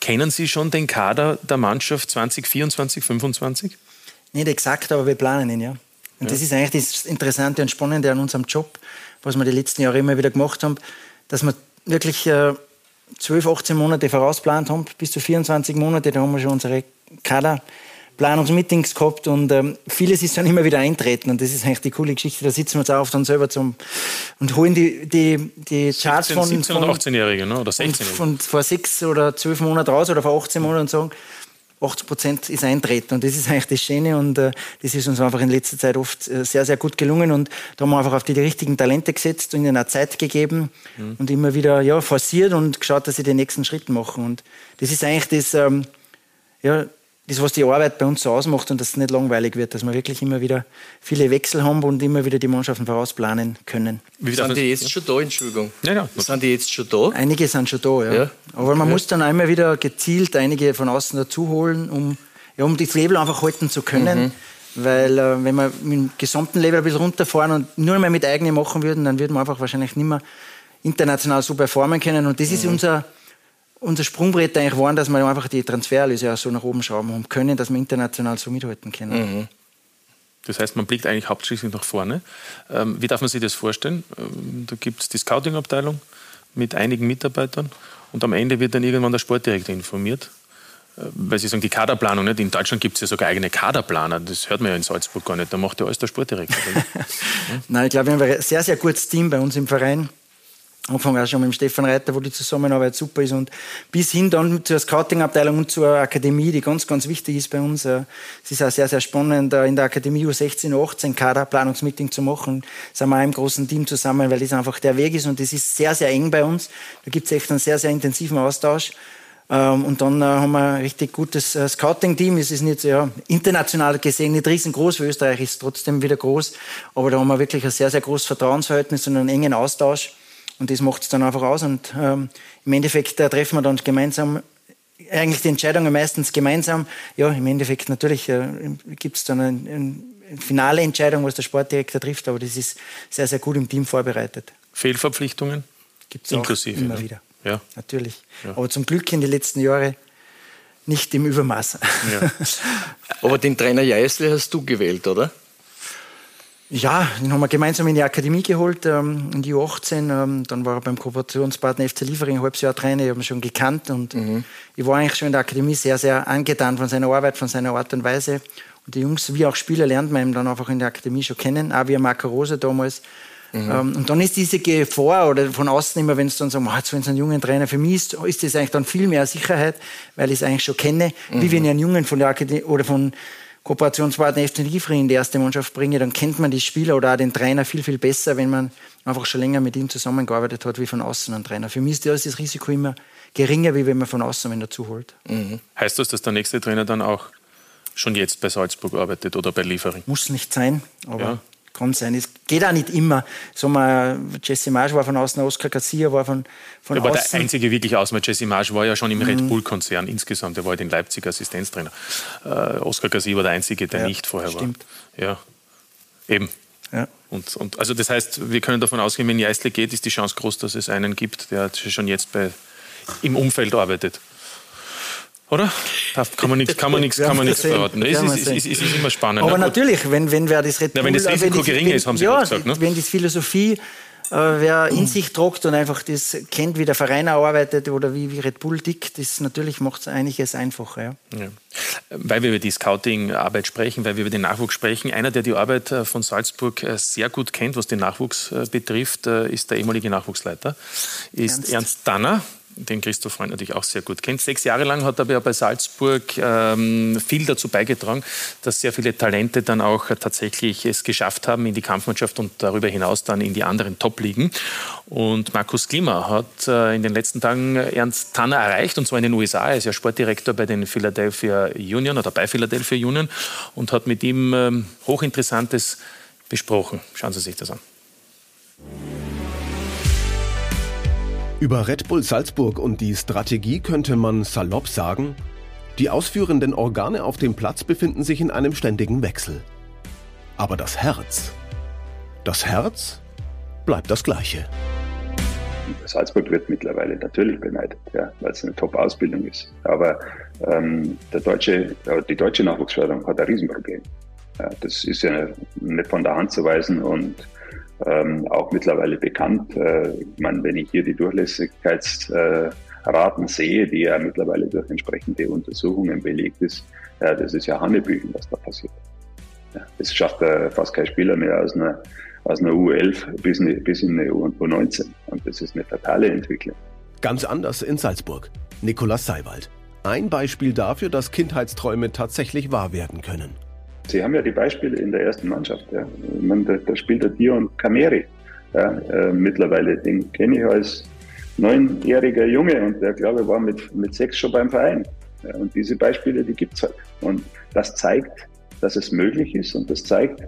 kennen Sie schon den Kader der Mannschaft 2024, 2025?
Nicht exakt, aber wir planen ihn, ja. Und ja. das ist eigentlich das Interessante und Spannende an unserem Job was wir die letzten Jahre immer wieder gemacht haben, dass wir wirklich äh, 12, 18 Monate vorausplant haben, bis zu 24 Monate, da haben wir schon unsere Kaderplanungsmeetings gehabt und ähm, vieles ist dann immer wieder eintreten und das ist eigentlich die coole Geschichte. Da sitzen wir uns auf dann selber zum und holen die, die, die Charts 17,
von 17 und 18-Jährigen ne? oder 16
von, von vor sechs oder zwölf Monaten raus oder vor 18 Monaten und sagen, 80 Prozent ist eintreten. Und das ist eigentlich das Schöne und äh, das ist uns einfach in letzter Zeit oft äh, sehr, sehr gut gelungen. Und da haben wir einfach auf die, die richtigen Talente gesetzt und ihnen auch Zeit gegeben mhm. und immer wieder ja, forciert und geschaut, dass sie den nächsten Schritt machen. Und das ist eigentlich das, ähm, ja, das, was die Arbeit bei uns so ausmacht und dass es nicht langweilig wird, dass wir wirklich immer wieder viele Wechsel haben und immer wieder die Mannschaften vorausplanen können.
Wie sind die jetzt schon da, Entschuldigung?
Ja, ja.
Sind die jetzt schon da?
Einige sind schon da, ja. ja. Aber man okay. muss dann immer wieder gezielt einige von außen dazu holen, um, ja, um das Level einfach halten zu können. Mhm. Weil äh, wenn wir mit dem gesamten Level ein bisschen runterfahren und nur mehr mit eigenen machen würden, dann würden wir einfach wahrscheinlich nicht mehr international so performen können. Und das mhm. ist unser unser Sprungbrett eigentlich waren, dass wir einfach die Transfererlöse auch so nach oben schrauben haben können, dass wir international so mithalten können. Mhm.
Das heißt, man blickt eigentlich hauptsächlich nach vorne. Ähm, wie darf man sich das vorstellen? Ähm, da gibt es die Scouting-Abteilung mit einigen Mitarbeitern und am Ende wird dann irgendwann der Sportdirektor informiert. Äh, weil Sie sagen, die Kaderplanung, nicht? in Deutschland gibt es ja sogar eigene Kaderplaner, das hört man ja in Salzburg gar nicht, da macht ja alles der Sportdirektor. *laughs*
Nein, ich glaube, wir haben ein sehr, sehr gutes Team bei uns im Verein. Anfang auch schon mit dem Stefan Reiter, wo die Zusammenarbeit super ist und bis hin dann zur Scouting-Abteilung und zur Akademie, die ganz, ganz wichtig ist bei uns. Äh, es ist auch sehr, sehr spannend, in der Akademie U16, U18 Kaderplanungsmeeting zu machen. Sind wir im großen Team zusammen, weil das einfach der Weg ist und das ist sehr, sehr eng bei uns. Da gibt es echt einen sehr, sehr intensiven Austausch. Ähm, und dann äh, haben wir ein richtig gutes äh, Scouting-Team. Es ist nicht ja, international gesehen nicht riesengroß. Österreich ist trotzdem wieder groß. Aber da haben wir wirklich ein sehr, sehr großes Vertrauensverhältnis und einen engen Austausch. Und das macht es dann einfach aus. Und ähm, im Endeffekt äh, treffen wir dann gemeinsam eigentlich die Entscheidungen meistens gemeinsam. Ja, im Endeffekt natürlich äh, gibt es dann eine, eine finale Entscheidung, was der Sportdirektor trifft, aber das ist sehr, sehr gut im Team vorbereitet.
Fehlverpflichtungen?
Gibt es Inklusive, immer ne? wieder. Ja. Natürlich. Ja. Aber zum Glück in den letzten Jahren nicht im Übermaß. Ja. *laughs*
aber den Trainer Jeißle hast du gewählt, oder?
Ja, den haben wir gemeinsam in die Akademie geholt, ähm, in die U18. Ähm, dann war er beim Kooperationspartner FC Liefering ein halbes Jahr Trainer. Ich habe ihn schon gekannt und mhm. ich war eigentlich schon in der Akademie sehr, sehr angetan von seiner Arbeit, von seiner Art und Weise. Und die Jungs, wie auch Spieler, lernt man eben dann einfach in der Akademie schon kennen, auch wie Marco Rose damals. Mhm. Ähm, und dann ist diese Gefahr oder von außen immer, wenn es dann sagen, oh, jetzt wenn es einen jungen Trainer für mich ist, ist das eigentlich dann viel mehr Sicherheit, weil ich es eigentlich schon kenne, mhm. wie wenn ich einen Jungen von der Akademie oder von Kooperationspartner FC Liefering in die erste Mannschaft bringe, dann kennt man die Spieler oder auch den Trainer viel, viel besser, wenn man einfach schon länger mit ihm zusammengearbeitet hat, wie von außen ein Trainer. Für mich ist das Risiko immer geringer, wie wenn man von außen einen dazu holt.
Mhm. Heißt das, dass der nächste Trainer dann auch schon jetzt bei Salzburg arbeitet oder bei Liefering?
Muss nicht sein, aber ja kann sein. Es geht auch nicht immer. So mal, Jesse Marsch war von außen, Oscar Garcia war von, von
ja, aber außen. der einzige wirklich Ausmal, Jesse Marsch war ja schon im mhm. Red Bull-Konzern insgesamt. Er war halt in Leipzig Assistenztrainer. Äh, Oscar Garcia war der einzige, der ja, nicht vorher stimmt. war. Ja, eben. Ja. Und, und, also das heißt, wir können davon ausgehen, wenn Jeißle geht, ist die Chance groß, dass es einen gibt, der schon jetzt bei, im Umfeld arbeitet. Oder? Da kann man nichts, kann man nichts, kann man nichts verraten. Es ist, ist, ist, ist, immer spannend.
Aber ne? natürlich, wenn, wenn wer das
Red Bull, ja, wenn das Risiko wenn gering ist, haben Sie ja, gesagt. Ne?
Wenn die Philosophie äh, wer in sich tragt und einfach das kennt, wie der Verein arbeitet oder wie, wie Red Bull tickt, das natürlich macht es einiges einfacher. Ja. ja.
Weil wir über die Scouting-Arbeit sprechen, weil wir über den Nachwuchs sprechen. Einer, der die Arbeit äh, von Salzburg äh, sehr gut kennt, was den Nachwuchs betrifft, ist der ehemalige Nachwuchsleiter, ist Ernst, Ernst Danner den Christoph Freund natürlich auch sehr gut kennt. Sechs Jahre lang hat er aber bei Salzburg ähm, viel dazu beigetragen, dass sehr viele Talente dann auch tatsächlich es geschafft haben in die Kampfmannschaft und darüber hinaus dann in die anderen Top-Ligen. Und Markus Klima hat äh, in den letzten Tagen Ernst Tanner erreicht, und zwar in den USA. Er ist ja Sportdirektor bei den Philadelphia Union oder bei Philadelphia Union und hat mit ihm ähm, Hochinteressantes besprochen. Schauen Sie sich das an.
Über Red Bull Salzburg und die Strategie könnte man salopp sagen, die ausführenden Organe auf dem Platz befinden sich in einem ständigen Wechsel. Aber das Herz, das Herz bleibt das gleiche.
Salzburg wird mittlerweile natürlich beneidet, ja, weil es eine Top-Ausbildung ist. Aber ähm, der deutsche, die deutsche Nachwuchsförderung hat ein Riesenproblem. Ja, das ist ja nicht von der Hand zu weisen und ähm, auch mittlerweile bekannt. Äh, ich meine, wenn ich hier die Durchlässigkeitsraten sehe, die ja mittlerweile durch entsprechende Untersuchungen belegt ist, ja, das ist ja Hannebüchen, was da passiert. Ja, das schafft äh, fast kein Spieler mehr aus einer, aus einer U11 bis, eine, bis in eine U19. Und das ist eine fatale Entwicklung.
Ganz anders in Salzburg. Nikolaus Seiwald. Ein Beispiel dafür, dass Kindheitsträume tatsächlich wahr werden können.
Sie haben ja die Beispiele in der ersten Mannschaft. Ja. Man, da, da, spielt der Dion Kameri ja, äh, mittlerweile. Den kenne ich als neunjähriger Junge und der, glaube ich, war mit, mit sechs schon beim Verein. Ja, und diese Beispiele, die gibt es halt. Und das zeigt, dass es möglich ist und das zeigt,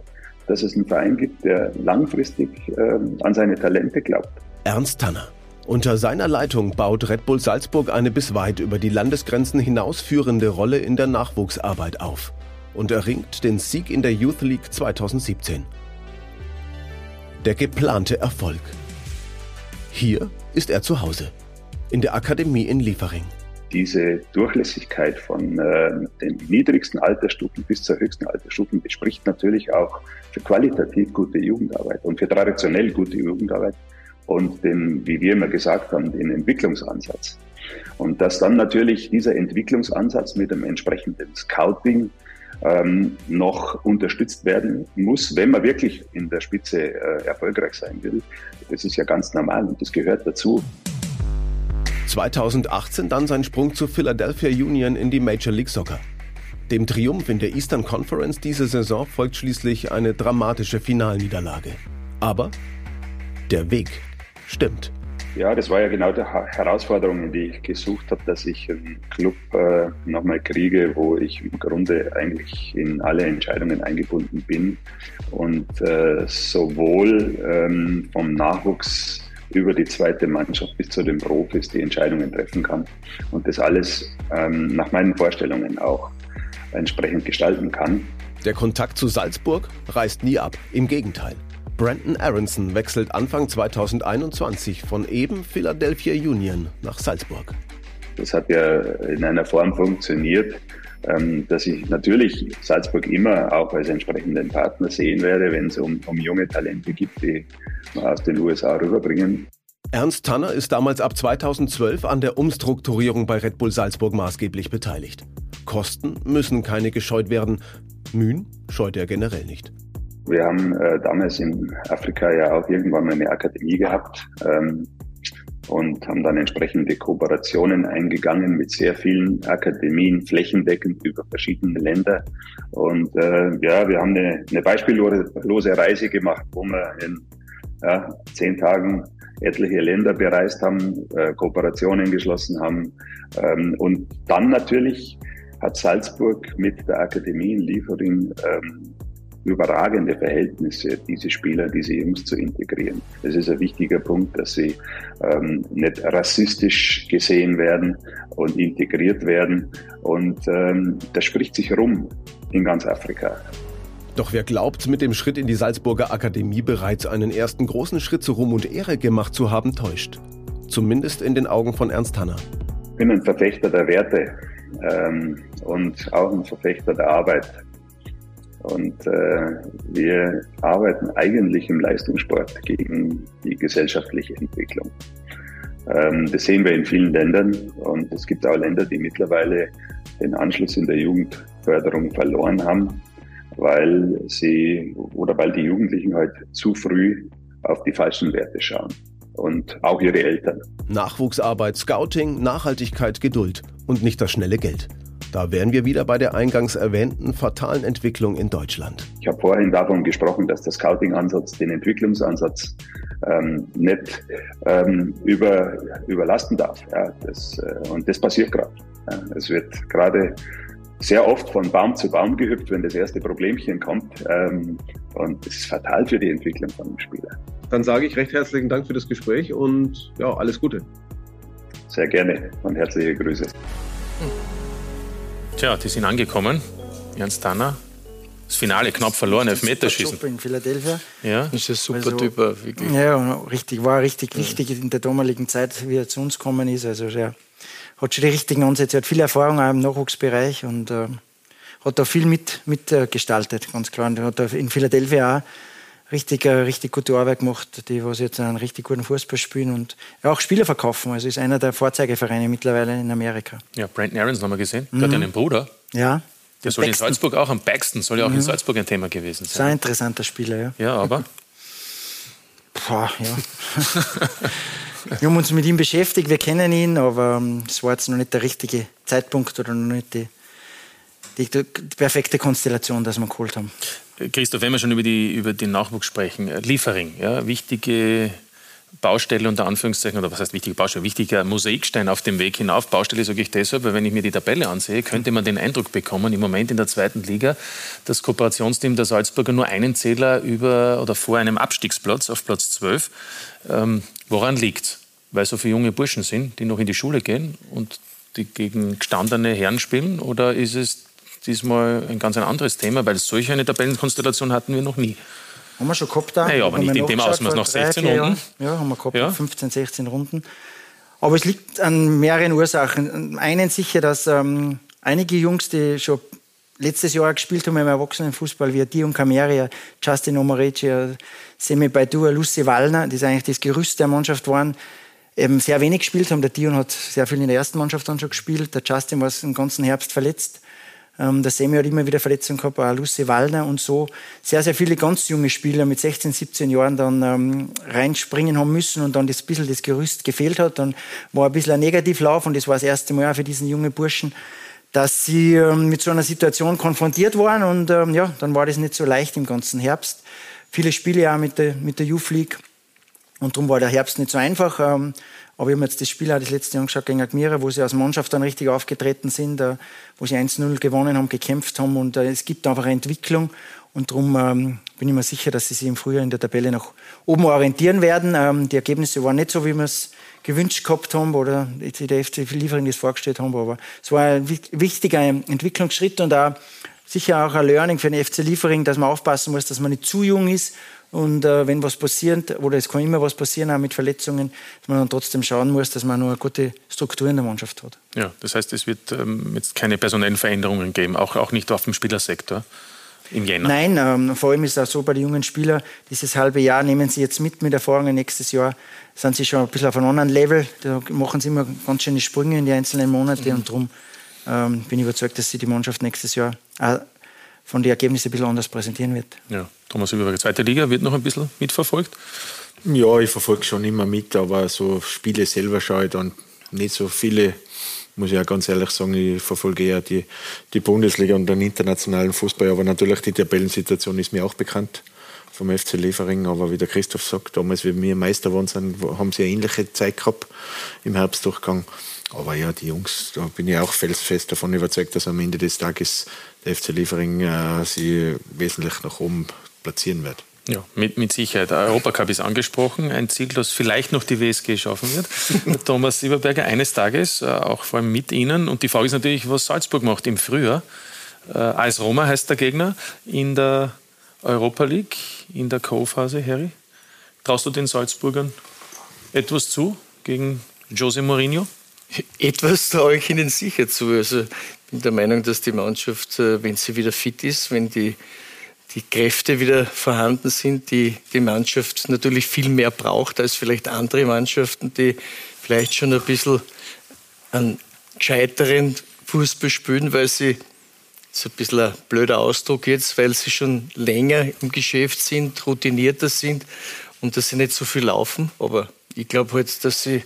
dass es einen Verein gibt, der langfristig äh, an seine Talente glaubt.
Ernst Tanner. Unter seiner Leitung baut Red Bull Salzburg eine bis weit über die Landesgrenzen hinausführende Rolle in der Nachwuchsarbeit auf und erringt den Sieg in der Youth League 2017. Der geplante Erfolg. Hier ist er zu Hause, in der Akademie in Liefering.
Diese Durchlässigkeit von äh, den niedrigsten Altersstufen bis zur höchsten Altersstufen spricht natürlich auch für qualitativ gute Jugendarbeit und für traditionell gute Jugendarbeit und den, wie wir immer gesagt haben, den Entwicklungsansatz. Und dass dann natürlich dieser Entwicklungsansatz mit dem entsprechenden Scouting ähm, noch unterstützt werden muss, wenn man wirklich in der Spitze äh, erfolgreich sein will. Das ist ja ganz normal und das gehört dazu.
2018 dann sein Sprung zur Philadelphia Union in die Major League Soccer. Dem Triumph in der Eastern Conference diese Saison folgt schließlich eine dramatische Finalniederlage. Aber der Weg stimmt.
Ja, das war ja genau die Herausforderung, die ich gesucht habe, dass ich einen Club äh, nochmal kriege, wo ich im Grunde eigentlich in alle Entscheidungen eingebunden bin und äh, sowohl ähm, vom Nachwuchs über die zweite Mannschaft bis zu den Profis die Entscheidungen treffen kann und das alles ähm, nach meinen Vorstellungen auch entsprechend gestalten kann.
Der Kontakt zu Salzburg reißt nie ab, im Gegenteil. Brandon Aronson wechselt Anfang 2021 von eben Philadelphia Union nach Salzburg.
Das hat ja in einer Form funktioniert, ähm, dass ich natürlich Salzburg immer auch als entsprechenden Partner sehen werde, wenn es um, um junge Talente gibt, die wir aus den USA rüberbringen.
Ernst Tanner ist damals ab 2012 an der Umstrukturierung bei Red Bull Salzburg maßgeblich beteiligt. Kosten müssen keine gescheut werden. Mühen scheut er generell nicht.
Wir haben äh, damals in Afrika ja auch irgendwann mal eine Akademie gehabt ähm, und haben dann entsprechende Kooperationen eingegangen mit sehr vielen Akademien, flächendeckend über verschiedene Länder. Und äh, ja, wir haben eine, eine beispiellose Reise gemacht, wo wir in ja, zehn Tagen etliche Länder bereist haben, äh, Kooperationen geschlossen haben. Ähm, und dann natürlich hat Salzburg mit der Akademie in Liefering ähm, überragende Verhältnisse, diese Spieler, diese Jungs zu integrieren. Es ist ein wichtiger Punkt, dass sie ähm, nicht rassistisch gesehen werden und integriert werden. Und ähm, das spricht sich rum in ganz Afrika.
Doch wer glaubt, mit dem Schritt in die Salzburger Akademie bereits einen ersten großen Schritt zu Ruhm und Ehre gemacht zu haben, täuscht. Zumindest in den Augen von Ernst Hanner.
Ich bin ein Verfechter der Werte ähm, und auch ein Verfechter der Arbeit. Und äh, wir arbeiten eigentlich im Leistungssport gegen die gesellschaftliche Entwicklung. Ähm, das sehen wir in vielen Ländern und es gibt auch Länder, die mittlerweile den Anschluss in der Jugendförderung verloren haben, weil sie oder weil die Jugendlichen halt zu früh auf die falschen Werte schauen und auch ihre Eltern.
Nachwuchsarbeit, Scouting, Nachhaltigkeit, Geduld und nicht das schnelle Geld. Da wären wir wieder bei der eingangs erwähnten fatalen Entwicklung in Deutschland.
Ich habe vorhin davon gesprochen, dass der Scouting-Ansatz den Entwicklungsansatz ähm, nicht ähm, über, überlasten darf. Ja, das, äh, und das passiert gerade. Ja, es wird gerade sehr oft von Baum zu Baum gehüpft, wenn das erste Problemchen kommt. Ähm, und das ist fatal für die Entwicklung von einem Spieler.
Dann sage ich recht herzlichen Dank für das Gespräch und ja, alles Gute.
Sehr gerne und herzliche Grüße.
Tja, die sind angekommen. Ernst Tanner. Das Finale knapp verloren, Elfmeterschießen.
in Philadelphia.
Ja,
das ist ein super
Also,
Typ, wirklich.
Ja, richtig, war richtig wichtig in der damaligen Zeit, wie er zu uns gekommen ist. Also er hat schon die richtigen Ansätze, er hat viel Erfahrung auch im Nachwuchsbereich und äh, hat da viel mitgestaltet, mit, äh, gestaltet, ganz klar. Und er hat da in Philadelphia auch richtig, äh, richtig gute Arbeit gemacht, die was jetzt einen richtig guten Fußball spielen und ja, auch Spieler verkaufen. Also ist einer der Vorzeigevereine mittlerweile in Amerika.
Ja, Brandon Aarons haben wir gesehen. Der
Mhm.
hat ja einen Bruder.
Ja.
Der soll in
Paxton.
Salzburg auch, am Baxton, soll ja auch in
Mhm.
Salzburg ein Thema gewesen
Ist ein
sein.
interessanter Spieler, ja.
Ja, aber
Boah, ja. *laughs* wir haben uns mit ihm beschäftigt, wir kennen ihn, aber ähm, es war jetzt noch nicht der richtige Zeitpunkt oder noch nicht die, die, die perfekte Konstellation, dass wir geholt haben.
Christoph, wenn wir schon über, die, über den Nachwuchs sprechen, äh, Liefering, ja, wichtige Baustelle unter Anführungszeichen, oder was heißt wichtige Baustelle, wichtiger Mosaikstein auf dem Weg hinauf. Baustelle sage ich deshalb, weil wenn ich mir die Tabelle ansehe, könnte man den Eindruck bekommen, im Moment in der zweiten Liga, das Kooperationsteam der Salzburger nur einen Zähler über oder vor einem Abstiegsplatz auf Platz 12. Ähm, woran liegt Weil so viele junge Burschen sind, die noch in die Schule gehen und die gegen gestandene Herren spielen? Oder ist es diesmal ein ganz ein anderes Thema? Weil solch eine Tabellenkonstellation hatten wir noch nie.
Haben wir schon gehabt da?
Ja, ja, aber nicht in dem Ausmaß nach
drei,
16
vier
Runden.
Jahren. Ja, haben wir gehabt,
Ja.
15, 16 Runden. Aber es liegt an mehreren Ursachen. Einen sicher, dass ähm, einige Jungs, die schon letztes Jahr gespielt haben im Erwachsenenfußball, wie Dion Cameria, Justin Omorecci, Semi Baidu, Lucy Wallner, die eigentlich das Gerüst der Mannschaft waren, eben sehr wenig gespielt haben. Der Dion hat sehr viel in der ersten Mannschaft dann schon gespielt. Der Justin war den ganzen Herbst verletzt. Ähm, der Semi hat immer wieder Verletzungen gehabt, auch Lucy Wallner und so. Sehr, sehr viele ganz junge Spieler mit 16, 17 Jahren dann ähm, reinspringen haben müssen und dann das bisschen das Gerüst gefehlt hat. Dann war ein bisschen ein Negativlauf und das war das erste Mal auch für diesen jungen Burschen, dass sie ähm, mit so einer Situation konfrontiert waren und ähm, ja, dann war das nicht so leicht im ganzen Herbst. Viele Spiele auch mit der, mit der Youth League und darum war der Herbst nicht so einfach. Ähm, aber wir haben jetzt das Spiel auch das letzte Jahr angeschaut gegen Admira, wo sie als Mannschaft dann richtig aufgetreten sind, äh, wo sie 1-0 gewonnen haben, gekämpft haben. Und äh, es gibt einfach eine Entwicklung. Und darum ähm, bin ich mir sicher, dass sie sich im Frühjahr in der Tabelle nach oben orientieren werden. Ähm, die Ergebnisse waren nicht so, wie wir es gewünscht gehabt haben oder die der FC Liefering das vorgestellt haben, aber es war ein wi- wichtiger Entwicklungsschritt und auch sicher auch ein Learning für den FC Liefering, dass man aufpassen muss, dass man nicht zu jung ist und äh, wenn was passiert, oder es kann immer was passieren, auch mit Verletzungen, dass man dann trotzdem schauen muss, dass man noch eine gute Struktur in der Mannschaft hat.
Ja, das heißt, es wird ähm, jetzt keine personellen Veränderungen geben, auch, auch nicht auf dem Spielersektor im Jänner.
Nein, ähm, vor allem ist es auch so bei den jungen Spielern, dieses halbe Jahr nehmen sie jetzt mit mit Erfahrungen. Nächstes Jahr sind sie schon ein bisschen auf einem anderen Level. Da machen sie immer ganz schöne Sprünge in die einzelnen Monate
Mhm.
und darum ähm, bin ich überzeugt, dass sie die Mannschaft nächstes Jahr auch von den Ergebnissen ein bisschen anders präsentieren wird.
Ja, Thomas Überberger, zweite Liga wird noch ein bisschen mitverfolgt.
Ja, ich verfolge schon immer mit, aber so Spiele selber schaue ich dann nicht so viele. Muss ich ja ganz ehrlich sagen, ich verfolge eher die, die Bundesliga und den internationalen Fußball. Aber natürlich die Tabellensituation ist mir auch bekannt vom FC Liefering. Aber wie der Christoph sagt, damals, wie wir Meister geworden sind, haben sie eine ähnliche Zeit gehabt im Herbstdurchgang. Aber ja, die Jungs, da bin ich auch felsfest davon überzeugt, dass am Ende des Tages der FC Liefering äh, sie wesentlich nach oben platzieren wird.
Ja, mit, mit Sicherheit. Der Europacup ist angesprochen, ein Ziel, das vielleicht noch die WSG schaffen wird. *laughs* Thomas Sieberberger eines Tages, äh, auch vor allem mit Ihnen. Und die Frage ist natürlich, was Salzburg macht im Frühjahr. Äh, AS Roma heißt der Gegner in der Europa League, in der Co-Phase, Harry. Traust du den Salzburgern etwas zu gegen Jose Mourinho?
Etwas traue ich Ihnen sicher zu. Also ich bin der Meinung, dass die Mannschaft, äh, wenn sie wieder fit ist, wenn die, die Kräfte wieder vorhanden sind, die die Mannschaft natürlich viel mehr braucht als vielleicht andere Mannschaften, die vielleicht schon ein bisschen einen gescheiteren Fußball spielen, weil sie, das ist ein bisschen ein blöder Ausdruck jetzt, weil sie schon länger im Geschäft sind, routinierter sind und dass sie nicht so viel laufen. Aber ich glaube halt, dass sie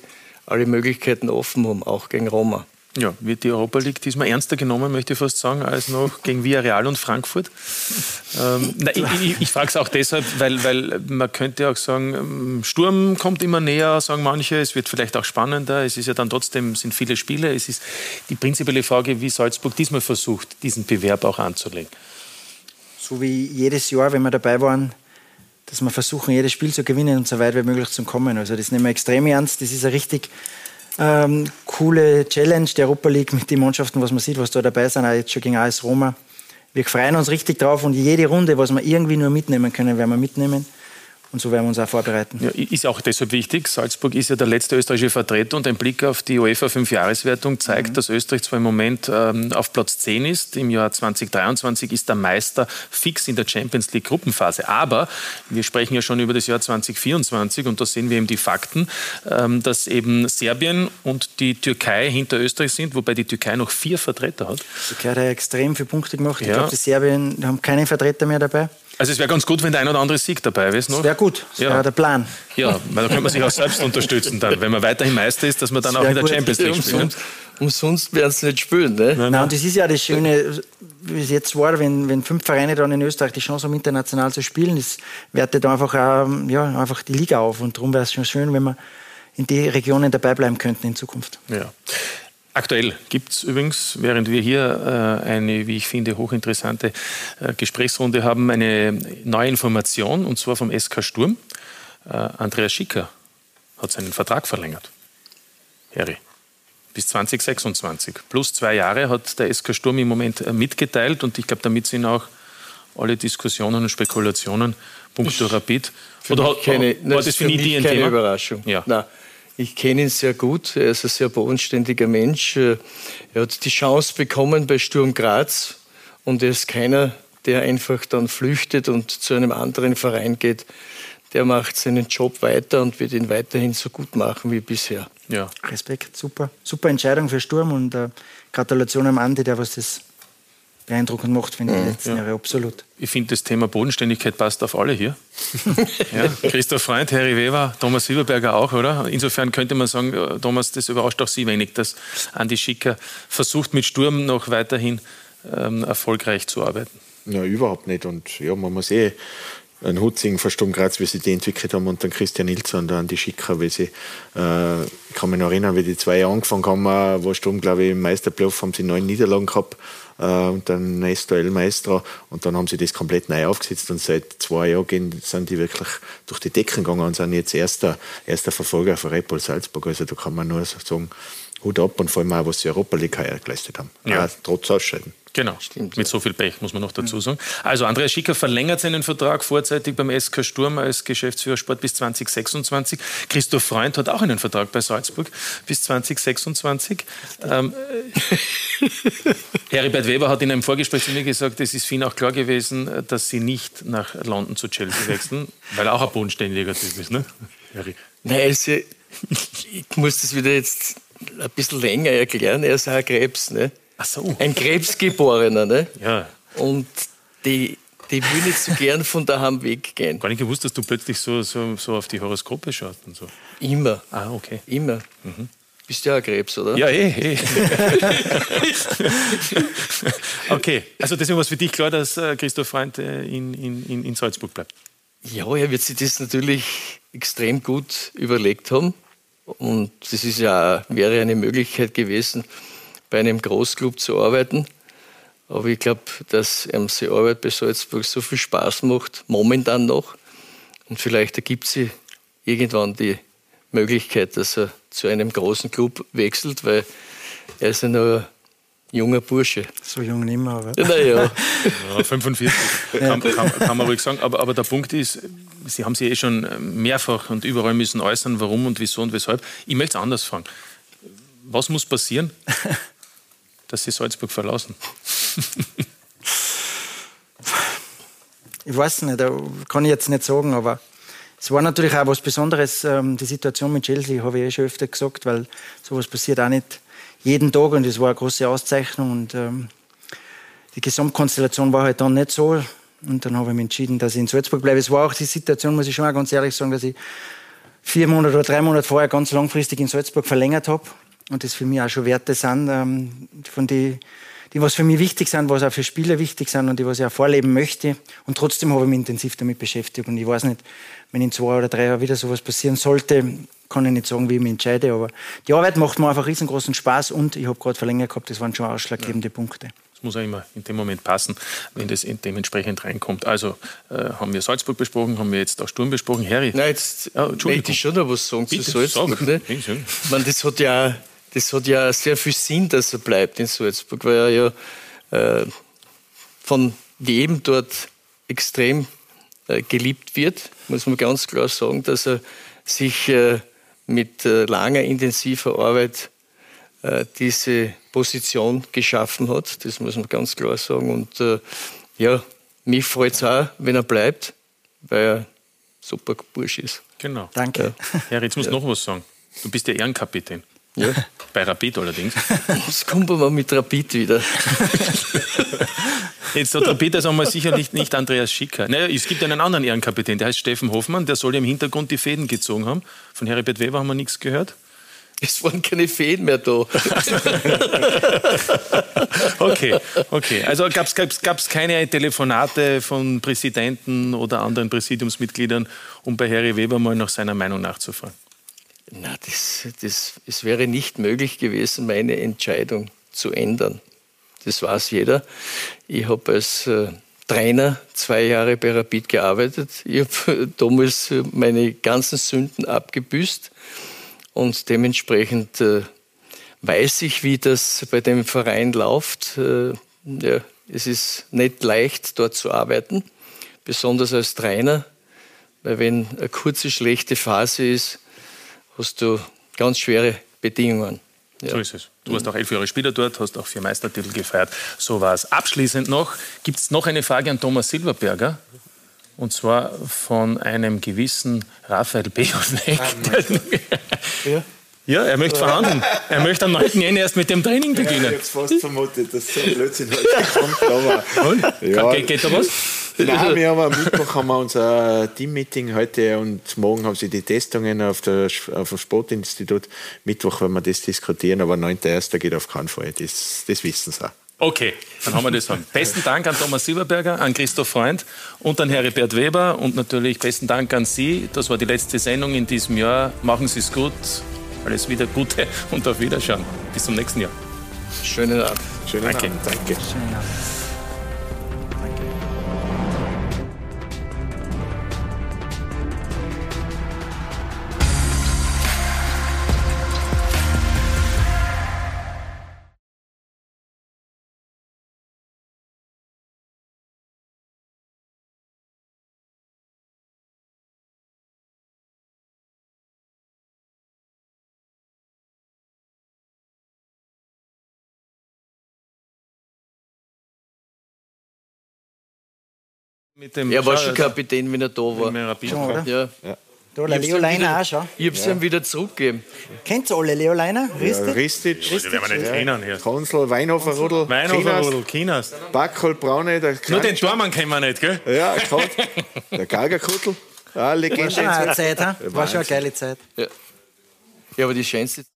alle Möglichkeiten offen haben, auch gegen Roma.
Ja, wird die Europa League diesmal ernster genommen, möchte ich fast sagen, als noch gegen Villarreal und Frankfurt. Ähm, *laughs* na, ich, ich, ich frage es auch deshalb, weil, weil man könnte auch sagen, ähm, Sturm kommt immer näher, sagen manche, es wird vielleicht auch spannender, es ist ja dann trotzdem, sind viele Spiele, es ist die prinzipielle Frage, wie Salzburg diesmal versucht, diesen Bewerb auch anzulegen.
So wie jedes Jahr, wenn wir dabei waren, dass wir versuchen, jedes Spiel zu gewinnen und so weit wie möglich zu kommen. Also das nehmen wir extrem ernst, das ist ein richtig ähm, coole Challenge der Europa League mit den Mannschaften, was man sieht, was da dabei sind, auch jetzt schon gegen AS Roma. Wir freuen uns richtig drauf und jede Runde, was wir irgendwie nur mitnehmen können, werden wir mitnehmen. Und so werden wir uns auch vorbereiten.
Ja, ist auch deshalb wichtig. Salzburg ist ja der letzte österreichische Vertreter und ein Blick auf die UEFA 5-Jahreswertung zeigt, mhm. dass Österreich zwar im Moment ähm, auf Platz 10 ist. Im Jahr 2023 ist der Meister fix in der Champions League Gruppenphase. Aber wir sprechen ja schon über das Jahr 2024 und da sehen wir eben die Fakten, ähm, dass eben Serbien und die Türkei hinter Österreich sind, wobei die Türkei noch vier Vertreter hat.
Die Türkei hat ja extrem viele Punkte gemacht. Ich glaube, die Serbien haben keine Vertreter mehr dabei.
Also es wäre ganz gut, wenn der ein oder andere Sieg dabei wäre.
Das wäre gut, das ja. wäre der Plan.
Ja, weil da könnte man sich auch selbst unterstützen dann, wenn man weiterhin Meister ist, dass man dann auch in der gut. Champions League spielt.
Umsonst, umsonst werden sie nicht spielen. Ne?
Nein, nein. und das ist ja das Schöne, wie es jetzt war, wenn, wenn fünf Vereine dann in Österreich die Chance haben, international zu spielen, das wertet einfach, auch, ja, einfach die Liga auf. Und darum wäre es schon schön, wenn wir in die Regionen dabei bleiben könnten in Zukunft.
Ja. Aktuell gibt es übrigens, während wir hier äh, eine, wie ich finde, hochinteressante äh, Gesprächsrunde haben, eine neue Information, und zwar vom SK Sturm. Äh, Andreas Schicker hat seinen Vertrag verlängert. Harry. Bis 2026. Plus zwei Jahre hat der SK Sturm im Moment äh, mitgeteilt und ich glaube, damit sind auch alle Diskussionen und Spekulationen punkto Rapid.
Oder hat, keine,
war das für, für
mich keine Thema? Überraschung. Ja. Nein. Ich kenne ihn sehr gut. Er ist ein sehr bodenständiger Mensch. Er hat die Chance bekommen bei Sturm Graz und er ist keiner, der einfach dann flüchtet und zu einem anderen Verein geht. Der macht seinen Job weiter und wird ihn weiterhin so gut machen wie bisher.
Ja. Respekt, super. Super Entscheidung für Sturm und äh, Gratulation am Andi, der was das beeindruckend macht, finde ich, die letzten ja. Jahre, absolut.
Ich finde, das Thema Bodenständigkeit passt auf alle hier. ja. Christoph Freund, Harry Weber, Thomas Silberberger auch, oder? Insofern könnte man sagen, äh, Thomas, das überrascht auch Sie wenig, dass Andi Schicker versucht, mit Sturm noch weiterhin ähm, erfolgreich zu arbeiten.
Ja, überhaupt nicht. Und ja, man muss eh einen Hut singen von Sturm Graz, wie sie die entwickelt haben, und dann Christian Ilzer und dann die Schicker, wie sie, äh, ich kann mich noch erinnern, wie die zwei angefangen haben, wo Sturm, glaube ich, im Meisterplayoff haben sie neun Niederlagen gehabt äh, und dann Nestor El Maestro und dann haben sie das komplett neu aufgesetzt und seit zwei Jahren gehen, sind die wirklich durch die Decken gegangen und sind jetzt erster, erster Verfolger von Red Bull Salzburg. Also da kann man nur sagen, Hut ab und vor allem auch, was sie Europa League geleistet haben. Ja. Auch trotz Ausscheiden.
Genau, Stimmt, mit so viel Pech, muss man noch dazu sagen. Also Andreas Schicker verlängert seinen Vertrag vorzeitig beim SK Sturm als Geschäftsführer Sport bis 2026. Christoph Freund hat auch einen Vertrag bei Salzburg bis 2026. Ähm, *laughs* Heribert Weber hat in einem Vorgespräch zu mir gesagt, es ist für ihn auch klar gewesen, dass sie nicht nach London zu Chelsea wechseln, *laughs* weil er auch ein bodenständiger Typ ist, ne?
Nein, also, ich muss das wieder jetzt ein bisschen länger erklären. Er ist auch ein Krebs, ne? Ach so. Ein Krebsgeborener, ne?
Ja.
Und die, die will nicht so gern von daheim weggehen.
Gar nicht gewusst, dass du plötzlich so, so, so auf die Horoskope schaust und so.
Immer.
Ah, okay.
Immer. Mhm. Bist ja ein Krebs, oder?
Ja, eh, eh. *laughs* okay, also deswegen war es für dich klar, dass äh, Christoph Freund äh, in, in, in Salzburg bleibt.
Ja, er wird sich das natürlich extrem gut überlegt haben. Und das ist ja, wäre eine Möglichkeit gewesen, bei einem Großclub zu arbeiten. Aber ich glaube, dass ähm, die Arbeit bei Salzburg so viel Spaß macht, momentan noch. Und vielleicht ergibt sie irgendwann die Möglichkeit, dass er zu einem großen Club wechselt, weil er ist ja noch ein junger Bursche.
So jung nicht mehr, aber.
Naja.
Ja, *laughs* 45, kann, kann, kann, man ruhig sagen. Aber, aber der Punkt ist, Sie haben sich eh schon mehrfach und überall müssen äußern, warum und wieso und weshalb. Ich möchte es anders fragen. Was muss passieren, *laughs* dass Sie Salzburg verlassen? *laughs*
ich weiß nicht, kann ich jetzt nicht sagen, aber es war natürlich auch was Besonderes, ähm, die Situation mit Chelsea, habe ich eh schon öfter gesagt, weil sowas passiert auch nicht jeden Tag und es war eine große Auszeichnung und ähm, die Gesamtkonstellation war halt dann nicht so und dann habe ich mich entschieden, dass ich in Salzburg bleibe. Es war auch die Situation, muss ich schon mal ganz ehrlich sagen, dass ich vier Monate oder drei Monate vorher ganz langfristig in Salzburg verlängert habe und das für mich auch schon Werte sind, ähm, von die, die was für mich wichtig sind, was auch für Spieler wichtig sind und die was ich auch vorleben möchte. Und trotzdem habe ich mich intensiv damit beschäftigt. Und ich weiß nicht, wenn in zwei oder drei Jahren wieder sowas passieren sollte, kann ich nicht sagen, wie ich mich entscheide. Aber die Arbeit macht mir einfach riesengroßen Spaß und ich habe gerade verlängert gehabt, das waren schon ausschlaggebende ja. Punkte.
Das muss auch immer in dem Moment passen, wenn das dementsprechend reinkommt. Also äh, haben wir Salzburg besprochen, haben wir jetzt auch Sturm besprochen. Harry?
Nein, jetzt ja, möchte ich schon noch was sagen Bitte, zu Salzburg. Ne? Ich meine, das hat ja das hat ja sehr viel Sinn, dass er bleibt in Salzburg, weil er ja äh, von jedem dort extrem äh, geliebt wird. Muss man ganz klar sagen, dass er sich äh, mit äh, langer, intensiver Arbeit äh, diese Position geschaffen hat. Das muss man ganz klar sagen. Und äh, ja, mich freut es auch, wenn er bleibt, weil er super Bursch ist.
Genau.
Danke.
Ja. Herr, jetzt musst du ja. noch was sagen. Du bist der Ehrenkapitän. Ja. *laughs* Bei Rapid allerdings. *laughs*
Das kommt aber mit Rapid wieder. *laughs*
Jetzt hat Rapid also einmal sicherlich nicht Andreas Schicker. Naja, es gibt einen anderen Ehrenkapitän, der heißt Steffen Hoffmann, der soll ja im Hintergrund die Fäden gezogen haben. Von Heribert Weber haben wir nichts gehört.
Es waren keine Fäden mehr da.
okay, okay. Also gab es keine Telefonate von Präsidenten oder anderen Präsidiumsmitgliedern, um bei Harry Weber mal nach seiner Meinung nachzufragen?
Na, das, das, es wäre nicht möglich gewesen, meine Entscheidung zu ändern. Das weiß jeder. Ich habe als äh, Trainer zwei Jahre bei Rapid gearbeitet. Ich habe *laughs* damals meine ganzen Sünden abgebüßt und dementsprechend äh, weiß ich, wie das bei dem Verein läuft. Äh, ja, es ist nicht leicht, dort zu arbeiten, besonders als Trainer, weil wenn eine kurze schlechte Phase ist, hast du ganz schwere Bedingungen.
Ja. So ist es. Du warst auch elf Jahre Spieler dort, hast auch vier Meistertitel gefeiert. So war es. Abschließend noch, gibt es noch eine Frage an Thomas Silberberger? Und zwar von einem gewissen Raphael Bejonek. ja. ja, er möchte verhandeln. Er möchte am 9. Jänner erst mit dem Training beginnen. Ja, ich
habe fast vermutet, dass so ein Blödsinn heute kommt. Aber?
Ja, geht, geht da was?
Nein, *laughs* wir haben am Mittwoch haben wir unser Team-Meeting heute und morgen haben sie die Testungen auf, der, auf dem Sportinstitut. Mittwoch werden wir das diskutieren, aber 9.1. geht auf keinen Fall. Das, das wissen sie auch.
Okay, dann haben wir das. An. Besten Dank an Thomas Silberberger, an Christoph Freund und an Heribert Weber und natürlich besten Dank an Sie. Das war die letzte Sendung in diesem Jahr. Machen Sie es gut, alles wieder Gute und auf Wiederschauen. Bis zum nächsten Jahr.
Schönen Abend.
Schönen Danke. Abend. Danke. Schönen Abend.
Mit dem er war schon Kapitän, wenn er da war.
Schon, oder? Ja. ja. Da, der Leo Leiner auch schon.
Ich habe es ja. ihm wieder zurückgegeben.
Kennt ihr alle Leo Leiner?
Ristic? Ja, Ristic.
Ristic. werden wir nicht kennen hier.
Konsul, Weinhofer Rudel.
Weinhofer Rudel, Kinas.
Backhol Braune. Der
Nur den Tormann kennen wir nicht, gell?
Ja, der Geigerkuttel.
Ah, Legende. War schon eine Zeit, ha? War schon eine geile Zeit.
Ja, ja aber die schönste